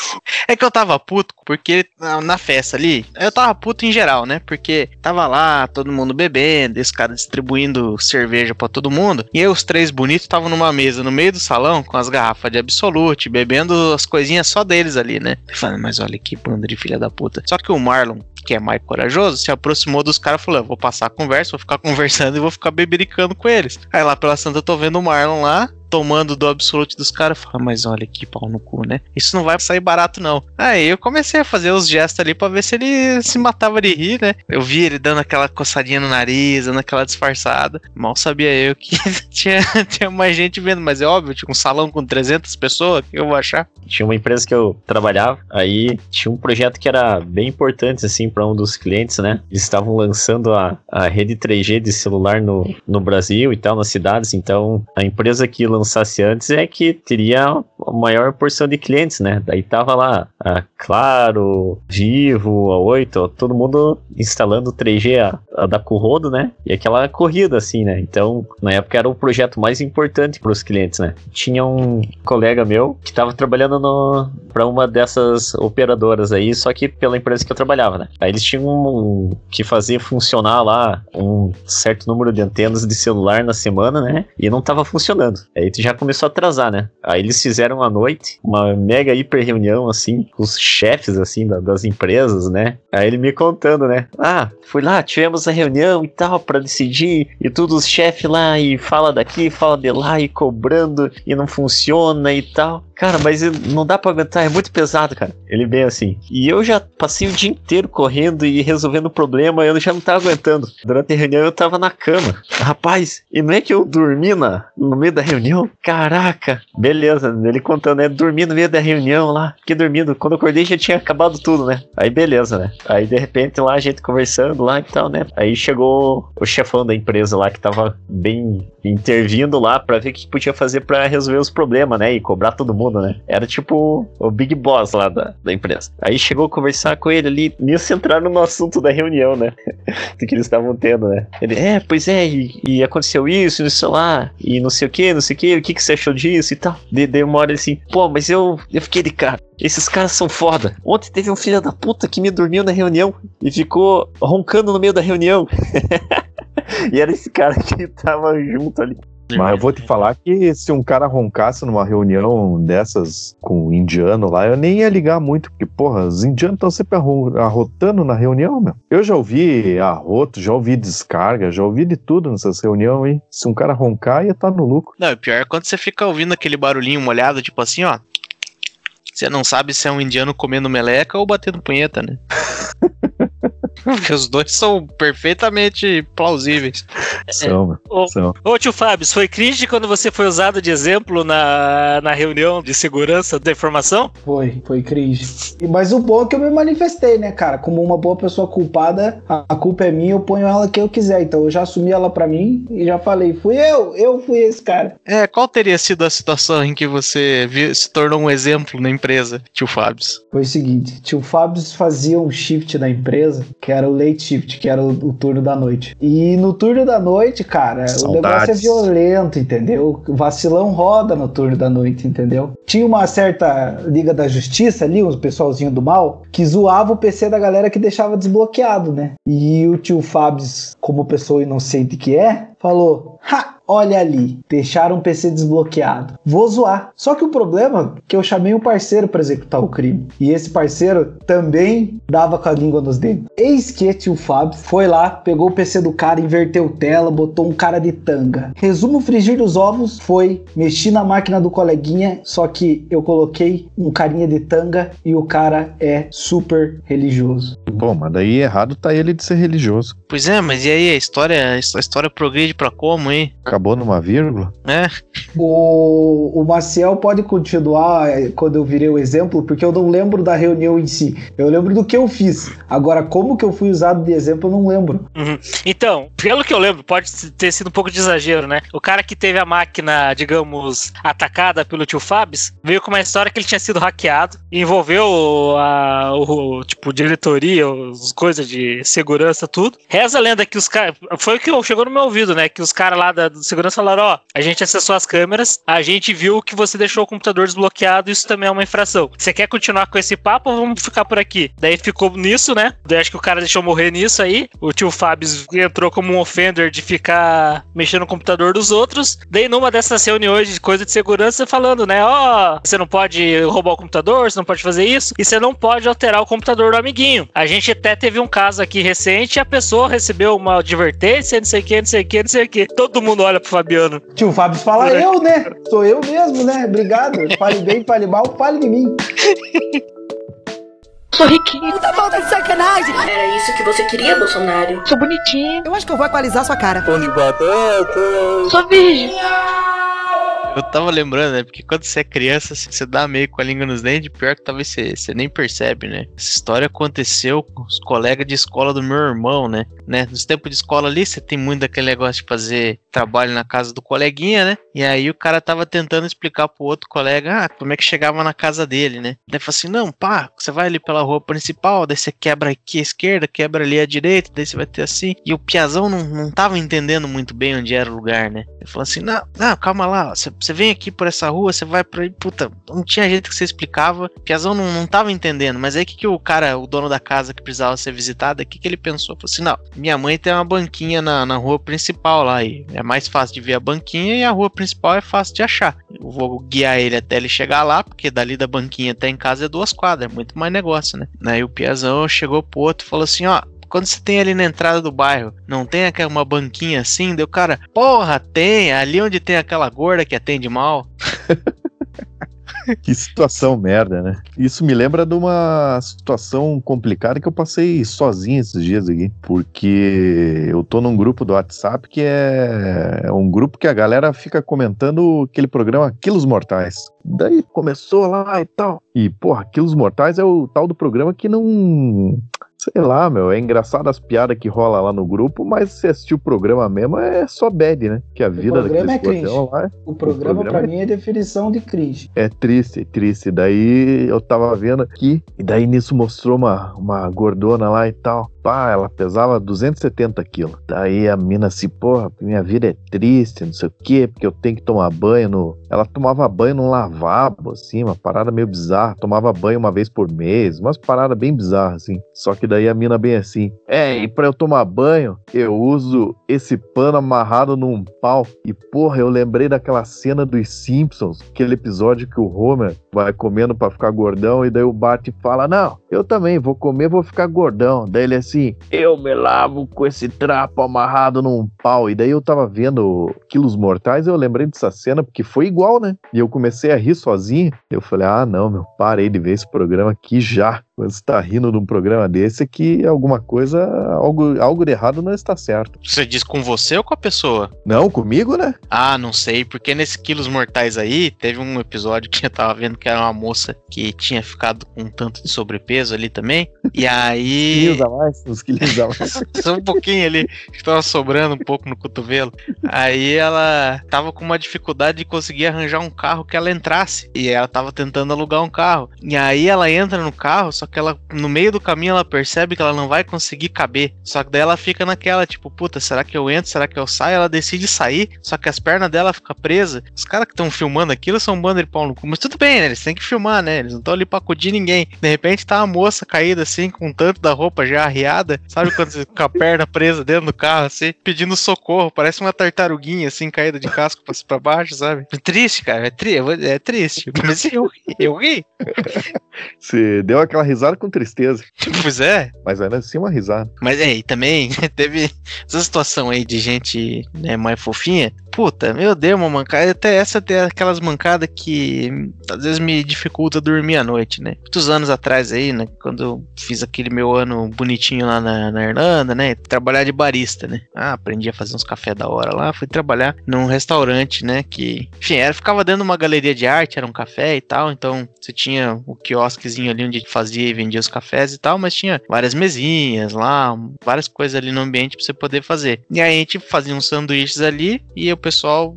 É que eu tava puto, porque na, festa ali, eu tava puto em geral, né? Porque tava lá, todo mundo bebendo, esse cara distribuindo cerveja pra todo mundo. E aí os três bonitos estavam numa mesa no meio do salão, com as garrafas de Absolute, bebendo as coisinhas só deles ali, né? Falando, mas olha que banda de filha da puta. Só que o Marlon, que é mais corajoso, se aproximou dos caras e falou: "Eu vou passar a conversa, vou ficar conversando e vou ficar bebericando com eles. Aí lá pela Santa eu tô vendo o Marlon lá, tomando do absolute dos caras. Fala, mas olha que pau no cu, né? Isso não vai sair barato, não. Aí eu comecei a fazer os gestos ali pra ver se ele se matava de rir, né? Eu vi ele dando aquela coçadinha no nariz, dando aquela disfarçada. Mal sabia eu que tinha, tinha mais gente vendo, mas é óbvio, tinha um salão com 300 pessoas, que eu vou achar? Tinha uma empresa que eu trabalhava, aí tinha um projeto que era bem importante, assim, para um dos clientes, né? Eles estavam lançando a, a rede 3G de celular no, no Brasil e tal, nas cidades, então a empresa que lançasse antes é que teria a maior porção de clientes, né? Daí tava lá a Claro, Vivo, a 8, todo mundo instalando 3G a, a da Currodo, né? E aquela corrida, assim, né? Então, na época era o projeto mais importante para os clientes, né? Tinha um colega meu que estava trabalhando no, para uma dessas operadoras aí, só que pela empresa que eu trabalhava, né? Aí eles tinham um, que fazer funcionar lá um certo número de antenas de celular na semana, né? E não tava funcionando. Aí já começou a atrasar, né? Aí eles fizeram à noite uma mega hiper reunião, assim, com os chefes, assim, da, das empresas, né? Aí ele me contando, né? Ah, fui lá, tivemos a reunião e tal, para decidir, e tudo os chefes lá, e fala daqui, fala de lá, e cobrando, e não funciona e tal. Cara, mas não dá pra aguentar, é muito pesado, cara. Ele bem assim. E eu já passei o dia inteiro correndo e resolvendo o problema, eu já não tava aguentando. Durante a reunião eu tava na cama. Rapaz, e não é que eu dormi na, no meio da reunião? Caraca! Beleza, ele contando, né? Dormi no meio da reunião lá, fiquei dormindo. Quando acordei já tinha acabado tudo, né? Aí beleza, né? Aí de repente lá a gente conversando lá e tal, né? Aí chegou o chefão da empresa lá que tava bem intervindo lá para ver o que podia fazer para resolver os problemas, né? E cobrar todo mundo mundo, né? Era tipo o Big Boss lá da, da empresa. Aí chegou a conversar com ele ali, nisso entraram no assunto da reunião, né? Do que eles estavam tendo, né? Ele, é, pois é, e, e aconteceu isso, isso lá, e não sei o que, não sei o que, o que, que você achou disso e tal. De, de uma hora assim, pô, mas eu, eu fiquei de cara. Esses caras são foda. Ontem teve um filho da puta que me dormiu na reunião e ficou roncando no meio da reunião. e era esse cara que tava junto ali. Mas eu vou te falar que se um cara roncasse numa reunião dessas com um indiano lá, eu nem ia ligar muito, porque, porra, os indianos estão sempre arrotando na reunião, meu. Eu já ouvi arroto, já ouvi descarga, já ouvi de tudo nessas reuniões, hein? Se um cara roncar, ia estar tá no lucro. Não, o pior é quando você fica ouvindo aquele barulhinho molhado, tipo assim, ó. Você não sabe se é um indiano comendo meleca ou batendo punheta, né? Porque os dois são perfeitamente plausíveis. São, ô, são. ô tio Fábio, foi cringe quando você foi usado de exemplo na, na reunião de segurança da informação? Foi, foi cringe. E- Mas o bom é que eu me manifestei, né, cara? Como uma boa pessoa culpada, a a culpa é minha, eu ponho ela que eu quiser. Então eu já assumi ela pra mim e já falei, fui eu, eu fui esse cara. É, qual teria sido a situação em que você vi- se tornou um exemplo na empresa, tio Fábio? Foi o seguinte, tio Fábio fazia um shift da empresa, que era o late shift, que era o, o turno da noite. E no turno da noite, cara, o Saudades. negócio é violento, entendeu? O vacilão roda no turno da noite, entendeu? Tinha uma certa Liga da Justiça ali, um pessoalzinho do mal, que zoava o PC da galera que deixava desbloqueado, né? E o tio Fábio, como pessoa inocente que é, falou: Ha! Olha ali, deixaram o PC desbloqueado. Vou zoar. Só que o problema é que eu chamei um parceiro para executar o crime. E esse parceiro também dava com a língua nos dentes. Eis que tio Fábio foi lá, pegou o PC do cara, inverteu tela, botou um cara de tanga. Resumo frigir dos ovos foi mexi na máquina do coleguinha, só que eu coloquei um carinha de tanga e o cara é super religioso. Bom, mas daí errado tá ele de ser religioso. Pois é, mas e aí, a história, a história progride pra como, hein? Acabou numa vírgula? É, O, o Maciel pode continuar eh, quando eu virei o exemplo, porque eu não lembro da reunião em si. Eu lembro do que eu fiz. Agora, como que eu fui usado de exemplo, eu não lembro. Então, pelo que eu lembro, pode ter sido um pouco de exagero, né? O cara que teve a máquina, digamos, atacada pelo tio Fabs, veio com uma história que ele tinha sido hackeado, e envolveu a, o, tipo, diretoria, as coisas de segurança, tudo. Reza a lenda que os caras. Foi o que chegou no meu ouvido, né? Que os caras lá da do segurança falaram: ó, a gente acessou as câmeras, a gente viu que você deixou o computador desbloqueado, isso também é uma infração. Você quer continuar com esse papo ou vamos ficar por aqui? Daí ficou nisso, né? Daí acho que o cara deixou morrer nisso aí. O tio Fábio entrou como um offender de ficar mexendo no computador dos outros. Daí numa dessas reuniões de coisa de segurança, falando, né? Ó, você não pode roubar o computador, você não pode fazer isso, e você não pode alterar o computador do amiguinho. A gente até teve um caso aqui recente, a pessoa recebeu uma advertência, não sei o que, não sei o que, não sei o que. Todo mundo olha pro Fabiano. Tio Fábio fala eu, né? Sou eu mesmo, né? Obrigado. Fale bem, fale mal, fale de mim. Sou riquinho. Puta falta de sacanagem. Era isso que você queria, Bolsonaro? Sou bonitinho. Eu acho que eu vou equalizar sua cara. Pão de batata. Sou virgem. Eu tava lembrando, né? Porque quando você é criança, assim, você dá meio com a língua nos dentes, pior que talvez você, você nem percebe, né? Essa história aconteceu com os colegas de escola do meu irmão, né? Né? Nos tempos de escola ali, você tem muito daquele negócio de fazer trabalho na casa do coleguinha, né? E aí o cara tava tentando explicar pro outro colega, ah, como é que chegava na casa dele, né? Daí falou assim, não, pá, você vai ali pela rua principal, daí você quebra aqui à esquerda, quebra ali à direita, daí você vai ter assim. E o Piazão não, não tava entendendo muito bem onde era o lugar, né? Ele falou assim, não, não, calma lá, você, você vem aqui por essa rua, você vai pra aí, puta, não tinha jeito que você explicava. O Piazão não, não tava entendendo, mas aí que, que o cara, o dono da casa que precisava ser visitado, o que, que ele pensou? Falou assim, não, minha mãe tem uma banquinha na, na rua principal lá, e é mais fácil de ver a banquinha e a rua principal é fácil de achar. Eu vou guiar ele até ele chegar lá, porque dali da banquinha até em casa é duas quadras, é muito mais negócio, né? Aí o Piazão chegou pro outro e falou assim, ó, quando você tem ali na entrada do bairro, não tem aquela uma banquinha assim, deu cara, porra, tem, ali onde tem aquela gorda que atende mal. Que situação merda, né? Isso me lembra de uma situação complicada que eu passei sozinho esses dias aqui. Porque eu tô num grupo do WhatsApp que é, é um grupo que a galera fica comentando aquele programa Quilos Mortais. Daí começou lá e tal. E, porra, Quilos Mortais é o tal do programa que não. Sei lá, meu, é engraçado as piadas que rola lá no grupo, mas se assistir o programa mesmo é só bad, né? Que a vida programa é cringe. lá é- O programa, programa pra é- mim, é definição de cringe. é triste, triste. Daí eu tava vendo aqui, e daí nisso mostrou uma, uma gordona lá e tal. Pá, ela pesava 270 quilos. Daí a mina assim, porra, minha vida é triste, não sei o quê, porque eu tenho que tomar banho no. Ela tomava banho num lavabo, assim, uma parada meio bizarra. Tomava banho uma vez por mês, umas paradas bem bizarras, assim. Só que daí a mina bem assim, é, e pra eu tomar banho, eu uso esse pano amarrado num pau. E porra, eu lembrei daquela cena dos Simpsons, aquele episódio que o Homer vai comendo pra ficar gordão, e daí o Bart fala: Não, eu também vou comer, vou ficar gordão. Daí ele assim, eu me lavo com esse trapo amarrado num pau. E daí eu tava vendo Quilos Mortais, eu lembrei dessa cena, porque foi igual, né? E eu comecei a rir sozinho. Eu falei, ah, não, meu, parei de ver esse programa aqui já. Quando você tá rindo de um programa desse, é que alguma coisa, algo, algo de errado não está certo. Você diz com você ou com a pessoa? Não, comigo, né? Ah, não sei, porque nesse Quilos Mortais aí, teve um episódio que eu tava vendo que era uma moça que tinha ficado com um tanto de sobrepeso ali também. E aí. Quilos a mais, uns quilos a mais. Só um pouquinho ali, que tava sobrando um pouco no cotovelo. Aí ela tava com uma dificuldade de conseguir arranjar um carro que ela entrasse. E ela tava tentando alugar um carro. E aí ela entra no carro, só que ela, no meio do caminho, ela percebe que ela não vai conseguir caber. Só que daí ela fica naquela, tipo, puta, será que eu entro? Será que eu saio? Ela decide sair, só que as pernas dela ficam presas. Os caras que estão filmando aquilo são um bando de pau no cu. Mas tudo bem, né? Eles têm que filmar, né? Eles não estão ali pra acudir ninguém. De repente tá uma moça caída assim, com tanto da roupa já arriada. Sabe quando você com a perna presa dentro do carro, assim, pedindo socorro. Parece uma tartaruguinha, assim, caída de casco pra, pra baixo, sabe? É triste, cara. É, tri é triste. Mas eu ri. Eu ri. Você deu aquela risada com tristeza. Pois é. Mas ainda assim uma risada. Mas é, e também teve essa situação aí de gente né, mais fofinha. Puta, meu Deus, uma mancada. Até essa tem aquelas mancadas que às vezes me dificulta dormir à noite, né? Muitos anos atrás aí, né? Quando eu fiz aquele meu ano bonitinho lá na, na Irlanda, né? Trabalhar de barista, né? Ah, aprendi a fazer uns cafés da hora lá. Fui trabalhar num restaurante, né? Que, enfim, era, ficava dentro de uma galeria de arte, era um café e tal. Então você tinha o quiosquezinho ali onde fazia e vendia os cafés e tal, mas tinha várias mesinhas lá, várias coisas ali no ambiente pra você poder fazer. E aí a gente fazia uns sanduíches ali e o pessoal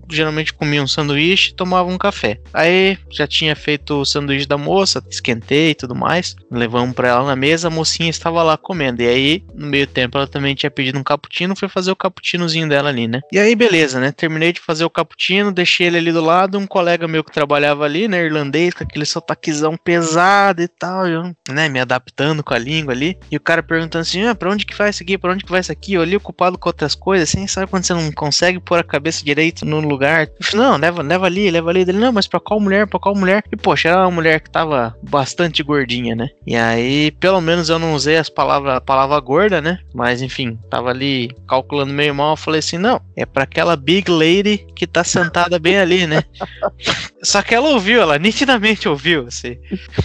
geralmente comia um sanduíche e tomava um café. Aí já tinha feito o sanduíche da moça, esquentei e tudo mais, levamos pra ela na mesa, a mocinha estava lá comendo. E aí, no meio tempo, ela também tinha pedido um cappuccino, foi fazer o cappuccinozinho dela ali, né? E aí, beleza, né? Terminei de fazer o cappuccino, deixei ele ali do lado, um colega meu que trabalhava ali, né, irlandês, com aquele sotaquezão pesado e tal, eu, né, me adaptando com a língua ali. E o cara perguntando assim: ah, pra onde que vai isso aqui? Pra onde que vai isso aqui? Eu ali ocupado com outras coisas, assim, sabe quando você não consegue pôr a cabeça direito direito no lugar. Eu não, leva, leva ali, leva ali. Ele, não, mas pra qual mulher, pra qual mulher? E, poxa, era uma mulher que tava bastante gordinha, né? E aí, pelo menos eu não usei as palavras, a palavra gorda, né? Mas, enfim, tava ali calculando meio mal. Eu falei assim, não, é pra aquela big lady que tá sentada bem ali, né? Só que ela ouviu, ela nitidamente ouviu, assim.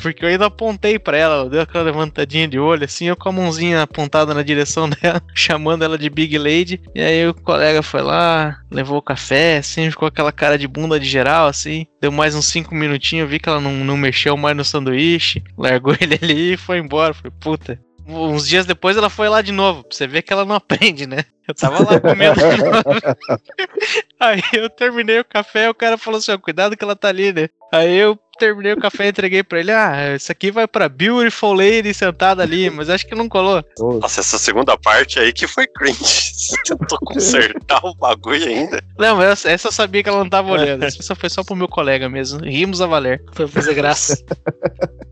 Porque eu ainda apontei pra ela, ela deu aquela levantadinha de olho, assim, eu com a mãozinha apontada na direção dela, chamando ela de Big Lady. E aí o colega foi lá, levou o café, assim, ficou aquela cara de bunda de geral, assim. Deu mais uns cinco minutinhos, vi que ela não, não mexeu mais no sanduíche, largou ele ali e foi embora. Falei, puta. Uns dias depois ela foi lá de novo, pra você ver que ela não aprende, né? Eu tava lá comendo de novo. Aí eu terminei o café, o cara falou assim: ó, cuidado que ela tá ali, né? Aí eu terminei o café e entreguei pra ele. Ah, isso aqui vai pra Beautiful Lady sentada ali, mas acho que não colou. Nossa, essa segunda parte aí que foi cringe. Tentou consertar o bagulho ainda. Não, essa, essa eu sabia que ela não tava olhando. Essa foi só pro meu colega mesmo. Rimos a valer. Foi fazer graça.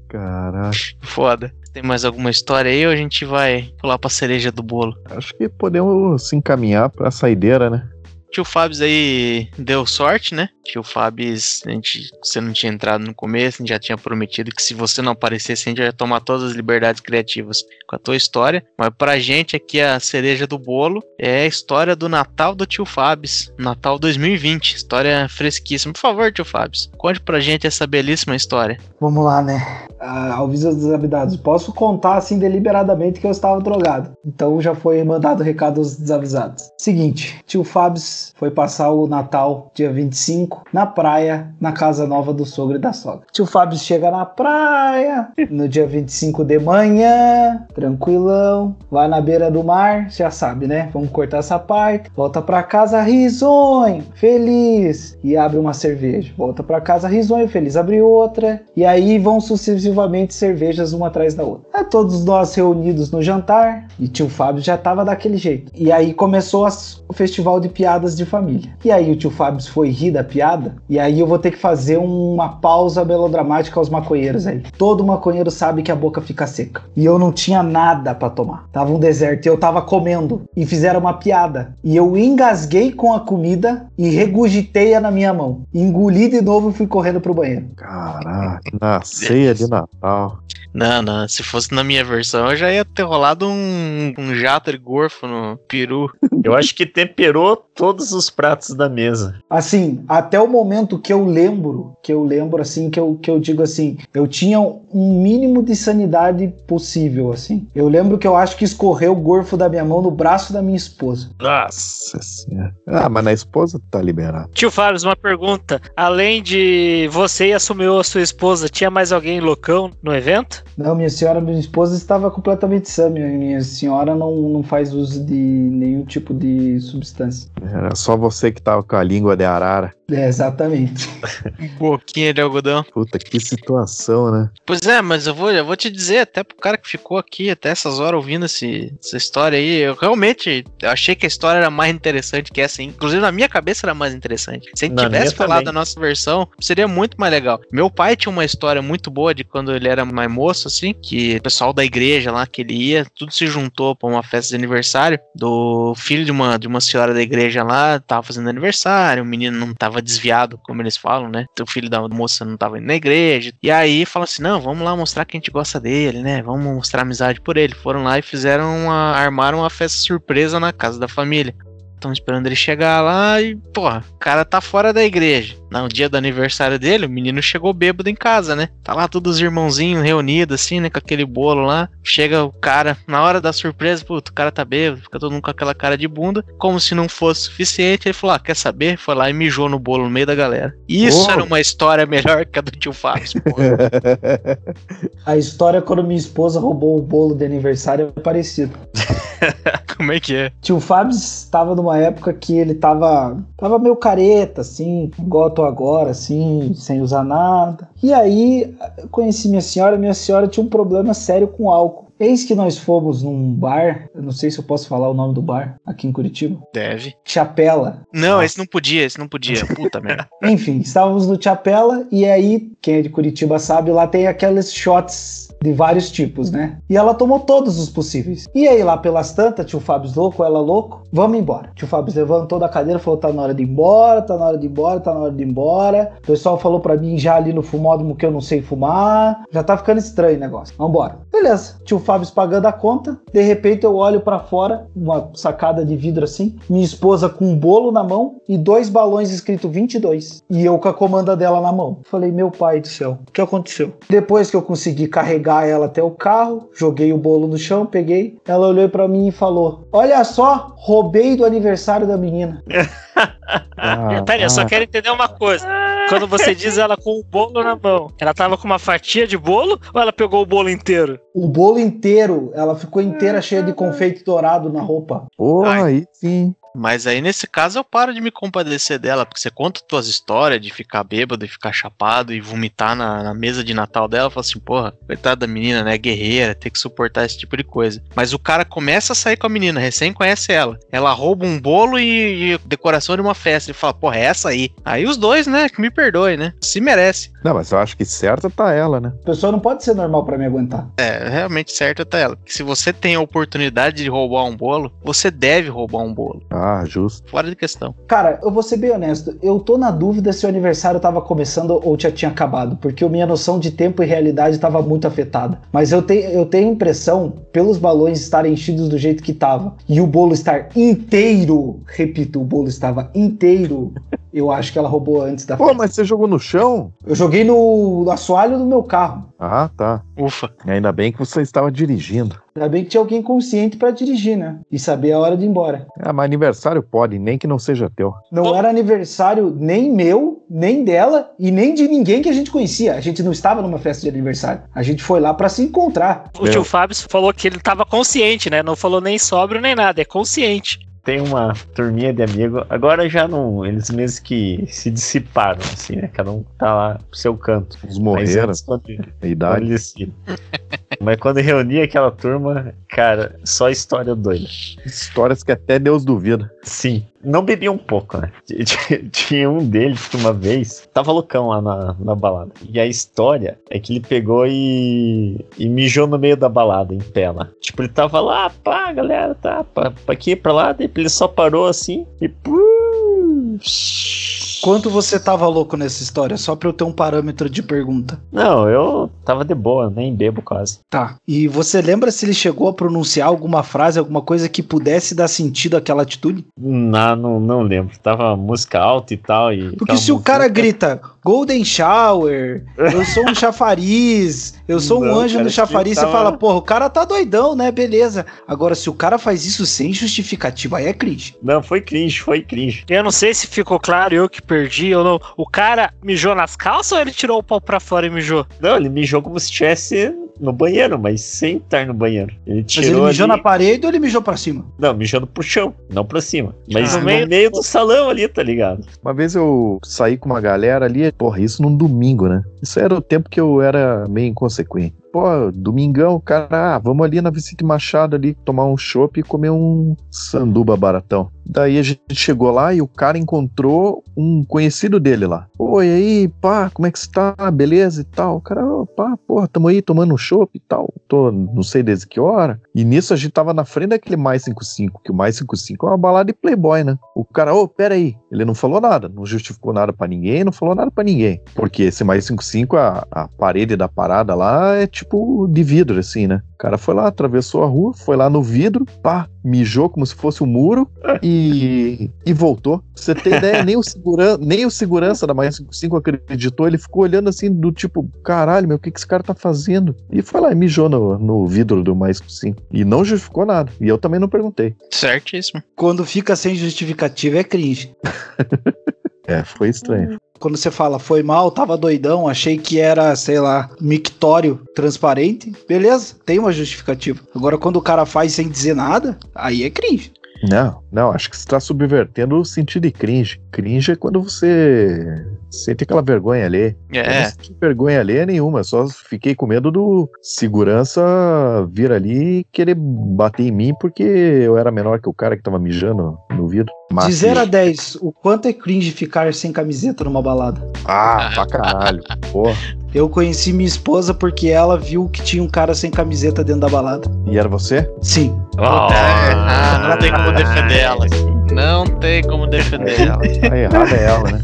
Caraca. Foda. Tem mais alguma história aí ou a gente vai pular pra cereja do bolo? Acho que podemos se encaminhar pra saideira, né? Tio Fábio aí deu sorte, né? Tio Fábio, a gente, você não tinha entrado no começo, a gente já tinha prometido que se você não aparecesse, a gente ia tomar todas as liberdades criativas com a tua história. Mas pra gente aqui, a cereja do bolo é a história do Natal do tio Fábio, Natal 2020. História fresquíssima. Por favor, tio Fábio, conte pra gente essa belíssima história. Vamos lá, né? Ah, ao Visa dos Desavisados. Posso contar assim deliberadamente que eu estava drogado. Então já foi mandado recado aos desavisados. Seguinte, tio Fábio foi passar o Natal, dia 25, na praia, na casa nova do sogro e da sogra. Tio Fábio chega na praia no dia 25 de manhã, tranquilão, vai na beira do mar, já sabe, né? Vamos cortar essa parte. Volta pra casa risonho, feliz e abre uma cerveja. Volta pra casa risonho, feliz, abre outra. E aí vão sucessivamente cervejas uma atrás da outra. É todos nós reunidos no jantar e tio Fábio já tava daquele jeito. E aí começou as- o festival de piadas de família. E aí o tio Fábio foi rir da piada, e aí eu vou ter que fazer uma pausa melodramática aos maconheiros aí. Todo maconheiro sabe que a boca fica seca. E eu não tinha nada pra tomar. Tava um deserto e eu tava comendo. E fizeram uma piada. E eu engasguei com a comida e regurgitei-a na minha mão. Engoli de novo e fui correndo pro banheiro. Caraca, na ceia de Natal. Não, não, se fosse na minha versão, eu já ia ter rolado um, um jato de gorfo no peru. Eu acho que temperou todos os pratos da mesa. Assim, até o momento que eu lembro, que eu lembro assim, que eu, que eu digo assim, eu tinha um mínimo de sanidade possível, assim. Eu lembro que eu acho que escorreu o gorfo da minha mão no braço da minha esposa. Nossa senhora. Ah, mas na esposa tá liberado. Tio Fábio, uma pergunta. Além de você e assumiu a sua esposa, tinha mais alguém no evento? Não, minha senhora, minha esposa estava completamente sã. Minha, minha senhora não, não faz uso de nenhum tipo de substância. Era só você que tava com a língua de arara. É, exatamente. Boquinha de algodão. Puta, que situação, né? Pois é, mas eu vou, eu vou te dizer, até pro cara que ficou aqui até essas horas ouvindo esse, essa história aí, eu realmente eu achei que a história era mais interessante que essa. Inclusive, na minha cabeça era mais interessante. Se a gente Na tivesse falado também. da nossa versão, seria muito mais legal. Meu pai tinha uma história muito boa de quando ele era mais moço, assim, que o pessoal da igreja lá que ele ia, tudo se juntou pra uma festa de aniversário do filho de uma, de uma senhora da igreja lá, tava fazendo aniversário, o menino não tava desviado, como eles falam, né? O filho da moça não tava indo na igreja. E aí fala assim: não, vamos lá mostrar que a gente gosta dele, né? Vamos mostrar amizade por ele. Foram lá e fizeram uma. armaram uma festa surpresa na casa da família. Estão esperando ele chegar lá e, porra, o cara tá fora da igreja. No dia do aniversário dele, o menino chegou bêbado em casa, né? Tá lá todos os irmãozinhos reunidos, assim, né? Com aquele bolo lá. Chega o cara, na hora da surpresa, puto, o cara tá bêbado, fica todo mundo com aquela cara de bunda. Como se não fosse suficiente, ele falou: ah, quer saber? Foi lá e mijou no bolo no meio da galera. Isso Oh. era uma história melhor que a do tio Fábio, porra. A história quando minha esposa roubou o bolo de aniversário é parecida. Como é que é? Tio Fábio estava numa época que ele tava, tava meio careta, assim, igual tô agora, assim, sem usar nada. E aí eu conheci minha senhora, minha senhora tinha um problema sério com álcool. Eis que nós fomos num bar, eu não sei se eu posso falar o nome do bar, aqui em Curitiba. Deve. Chapela. Não, esse não podia, esse não podia. Puta merda. Enfim, estávamos no Chapela e aí, quem é de Curitiba sabe, lá tem aqueles shots de vários tipos, né? E ela tomou todos os possíveis. E aí lá pelas tantas, tio Fábio louco, ela louco, vamos embora. Tio Fábio levantou da cadeira, falou: tá na hora de ir embora, tá na hora de ir embora, tá na hora de ir embora. O pessoal falou pra mim já ali no fumódromo que eu não sei fumar. Já tá ficando estranho o negócio. Vambora. Beleza. Tio Fábio pagando a conta. De repente eu olho pra fora, uma sacada de vidro assim. Minha esposa com um bolo na mão e dois balões escrito 22. E eu com a comanda dela na mão. Falei, meu pai do céu, o que aconteceu? Depois que eu consegui carregar ela até o carro, joguei o bolo no chão, peguei. Ela olhou pra mim e falou: Olha só, roubei do aniversário da menina. Ah, eu só ah, quero entender uma coisa. Quando você diz ela com o bolo na mão, ela tava com uma fatia de bolo ou ela pegou o bolo inteiro? O bolo inteiro, ela ficou inteira cheia de confeito dourado na roupa. Porra, aí sim. Mas aí, nesse caso, eu paro de me compadecer dela, porque você conta tuas histórias de ficar bêbado e ficar chapado e vomitar na, na mesa de Natal dela, fala assim, porra, coitada da menina, né? Guerreira, tem que suportar esse tipo de coisa. Mas o cara começa a sair com a menina, recém conhece ela. Ela rouba um bolo e, e decoração de uma festa. Ele fala, porra, é essa aí. Aí os dois, né? Que me perdoe, né? Se merece. Não, mas eu acho que certa tá ela, né? A pessoa não pode ser normal pra me aguentar. É, realmente certo tá ela. Porque se você tem a oportunidade de roubar um bolo, você deve roubar um bolo. Ah, justo. Fora de questão. Cara, eu vou ser bem honesto, eu tô na dúvida se o aniversário tava começando ou já tinha acabado, porque a minha noção de tempo e realidade tava muito afetada. Mas eu, tenho eu tenho a impressão, pelos balões estarem enchidos do jeito que tava, e o bolo estar inteiro, repito, o bolo estava inteiro, eu acho que ela roubou antes da Pô, festa. mas você jogou no chão? Eu joguei no assoalho do meu carro. Ah, tá. Ufa. Ainda bem que você estava dirigindo. Ainda bem que tinha alguém consciente pra dirigir, né? E saber a hora de ir embora. Ah, mas aniversário pode, nem que não seja teu. Não era aniversário nem meu, nem dela e nem de ninguém que a gente conhecia. A gente não estava numa festa de aniversário. A gente foi lá pra se encontrar. O tio Fábio falou que ele tava consciente, né? Não falou nem sóbrio nem nada, é consciente. Tem uma turminha de amigos, agora já não, eles mesmos que se dissiparam, assim, né? Cada um tá lá pro seu canto. Mas morreram, quando, a quando idade. eles se- Mas quando reunia aquela turma, cara, só história doida. Histórias que até Deus duvida. Sim. Não bebia um pouco, né? Tinha- um deles que uma vez tava loucão lá na, na balada. E a história é que ele pegou e, e mijou no meio da balada, em pé lá. Tipo, ele tava lá, pá, galera, tá, pra, pra aqui, pra lá. Daí ele só parou assim e. pum, Quanto você tava louco nessa história? Só pra eu ter um parâmetro de pergunta. Não, eu tava de boa, nem bebo quase. Tá. E você lembra se ele chegou a pronunciar alguma frase, alguma coisa que pudesse dar sentido àquela atitude? Não, não, não lembro. Tava música alta e tal. E Porque se o cara grita Golden Shower, eu sou um chafariz, eu sou um Não, anjo cara, no chafariz, você tava- fala, porra, o cara tá doidão, né? Beleza. Agora, se o cara faz isso sem justificativa, aí é cringe. Não, foi cringe, foi cringe. Eu não sei se ficou claro, eu que perdi ou não. O cara mijou nas calças ou ele tirou o pau pra fora e mijou? Não, ele mijou como se estivesse no banheiro, mas sem estar no banheiro. Ele Mas ele tirou mijou ali... na parede ou ele mijou pra cima? Não, mijando pro chão, não pra cima. Mas Ah, no meio- meio do salão ali, tá ligado? Uma vez eu saí com uma galera ali, porra, isso num domingo, né? Isso era o tempo que eu era meio inconsequente. Pô, domingão, cara, ah, vamos ali na Vicente Machado ali tomar um chopp e comer um sanduba baratão. Daí a gente chegou lá e o cara encontrou um conhecido dele lá. Oi, aí, pá, como é que você tá? Beleza e tal. O cara, "Ô, pá, porra, tamo aí tomando um chopp e tal. Tô, não sei desde que hora. E nisso a gente tava na frente daquele Mais 55, que o Mais 55 é uma balada de playboy, né? O cara, ô, pera aí. Ele não falou nada, não justificou nada pra ninguém, não falou nada pra ninguém. Porque esse Mais 55, a, a parede da parada lá é tipo de vidro, assim, né? O cara foi lá, atravessou a rua, foi lá no vidro, pá, mijou como se fosse um muro e, e voltou. Pra você ter ideia, nem o, seguran, nem o segurança da Mais 55 acreditou, ele ficou olhando assim do tipo, caralho, meu, o que, que esse cara tá fazendo? E foi lá e mijou no, no vidro do Mais 55. E não justificou nada. E eu também não perguntei. Certíssimo. Quando fica sem justificativa é cringe. É, foi estranho. Quando você fala foi mal, tava doidão, achei que era, sei lá, mictório transparente, beleza, tem uma justificativa. Agora quando o cara faz sem dizer nada, aí é cringe. Não, não, acho que você está subvertendo o sentido de cringe. Cringe é quando você sente aquela vergonha ali. Eu não É, senti vergonha ali nenhuma, só fiquei com medo do segurança vir ali e querer bater em mim porque eu era menor que o cara que tava mijando no vidro. Mas, De 0 a 10, o quanto é cringe ficar sem camiseta numa balada? Ah, pra caralho. Porra. Eu conheci minha esposa porque ela viu que tinha um cara sem camiseta dentro da balada. E era você? Sim. Ah, não tem como defender ela. Não tem como defender ela. A errada é ela, né?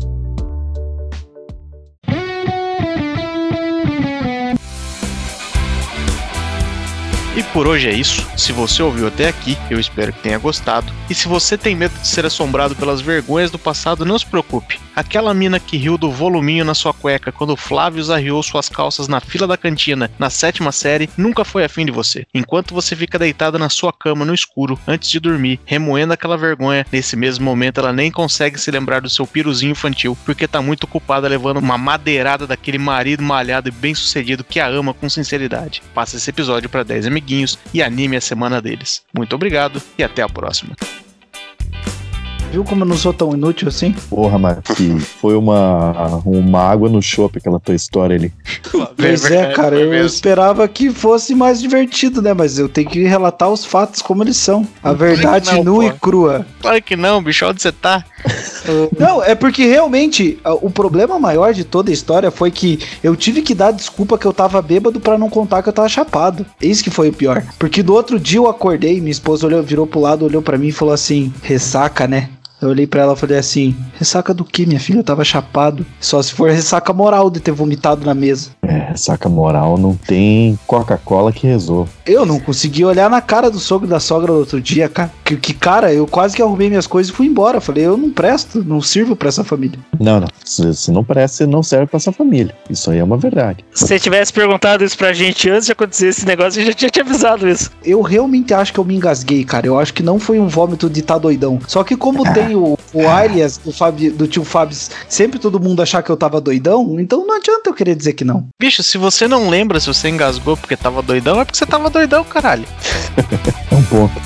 E por hoje é isso. Se você ouviu até aqui, eu espero que tenha gostado. E se você tem medo de ser assombrado pelas vergonhas do passado, não se preocupe. Aquela mina que riu do voluminho na sua cueca quando Flávio arriou suas calças na fila da cantina na sétima série nunca foi afim de você. Enquanto você fica deitada na sua cama no escuro antes de dormir, remoendo aquela vergonha, nesse mesmo momento ela nem consegue se lembrar do seu piruzinho infantil porque tá muito ocupada levando uma madeirada daquele marido malhado e bem sucedido que a ama com sinceridade. Passa esse episódio para 10 amiguinhos e anime a semana deles. Muito obrigado e até a próxima. Viu como eu não sou tão inútil assim? Porra, Marquinhos, foi uma, uma água no chope aquela tua história ali. Pois é, cara, eu esperava que fosse mais divertido, né? Mas eu tenho que relatar os fatos como eles são. A verdade não, nua pô. e crua. Claro que não, bicho, onde você tá? Não, é porque realmente o problema maior de toda a história foi que eu tive que dar desculpa que eu tava bêbado pra não contar que eu tava chapado. Isso que foi o pior. Porque do outro dia eu acordei, minha esposa olhou, virou pro lado, olhou pra mim e falou assim: ressaca, né? Eu olhei pra ela e falei assim: ressaca do que, minha filha? Eu tava chapado. Só se for ressaca moral de ter vomitado na mesa. É, saca moral, não tem Coca-Cola que resolva. Eu não consegui olhar na cara do sogro e da sogra no outro dia, cara. Que, que, cara, eu quase que arrumei minhas coisas e fui embora. Falei, eu não presto, não sirvo pra essa família. Não, não. Se, se não presta, você não serve pra essa família. Isso aí é uma verdade. Se você tivesse perguntado isso pra gente antes de acontecer esse negócio, a gente já tinha te avisado isso. Eu realmente acho que eu me engasguei, cara. Eu acho que não foi um vômito de tá doidão. Só que como tem o, o alias do, Fabi, do tio Fábio, sempre todo mundo achar que eu tava doidão, então não adianta eu querer dizer que não. Bicho, se você não lembra se você engasgou porque tava doidão, é porque você tava doidão, caralho. É um ponto.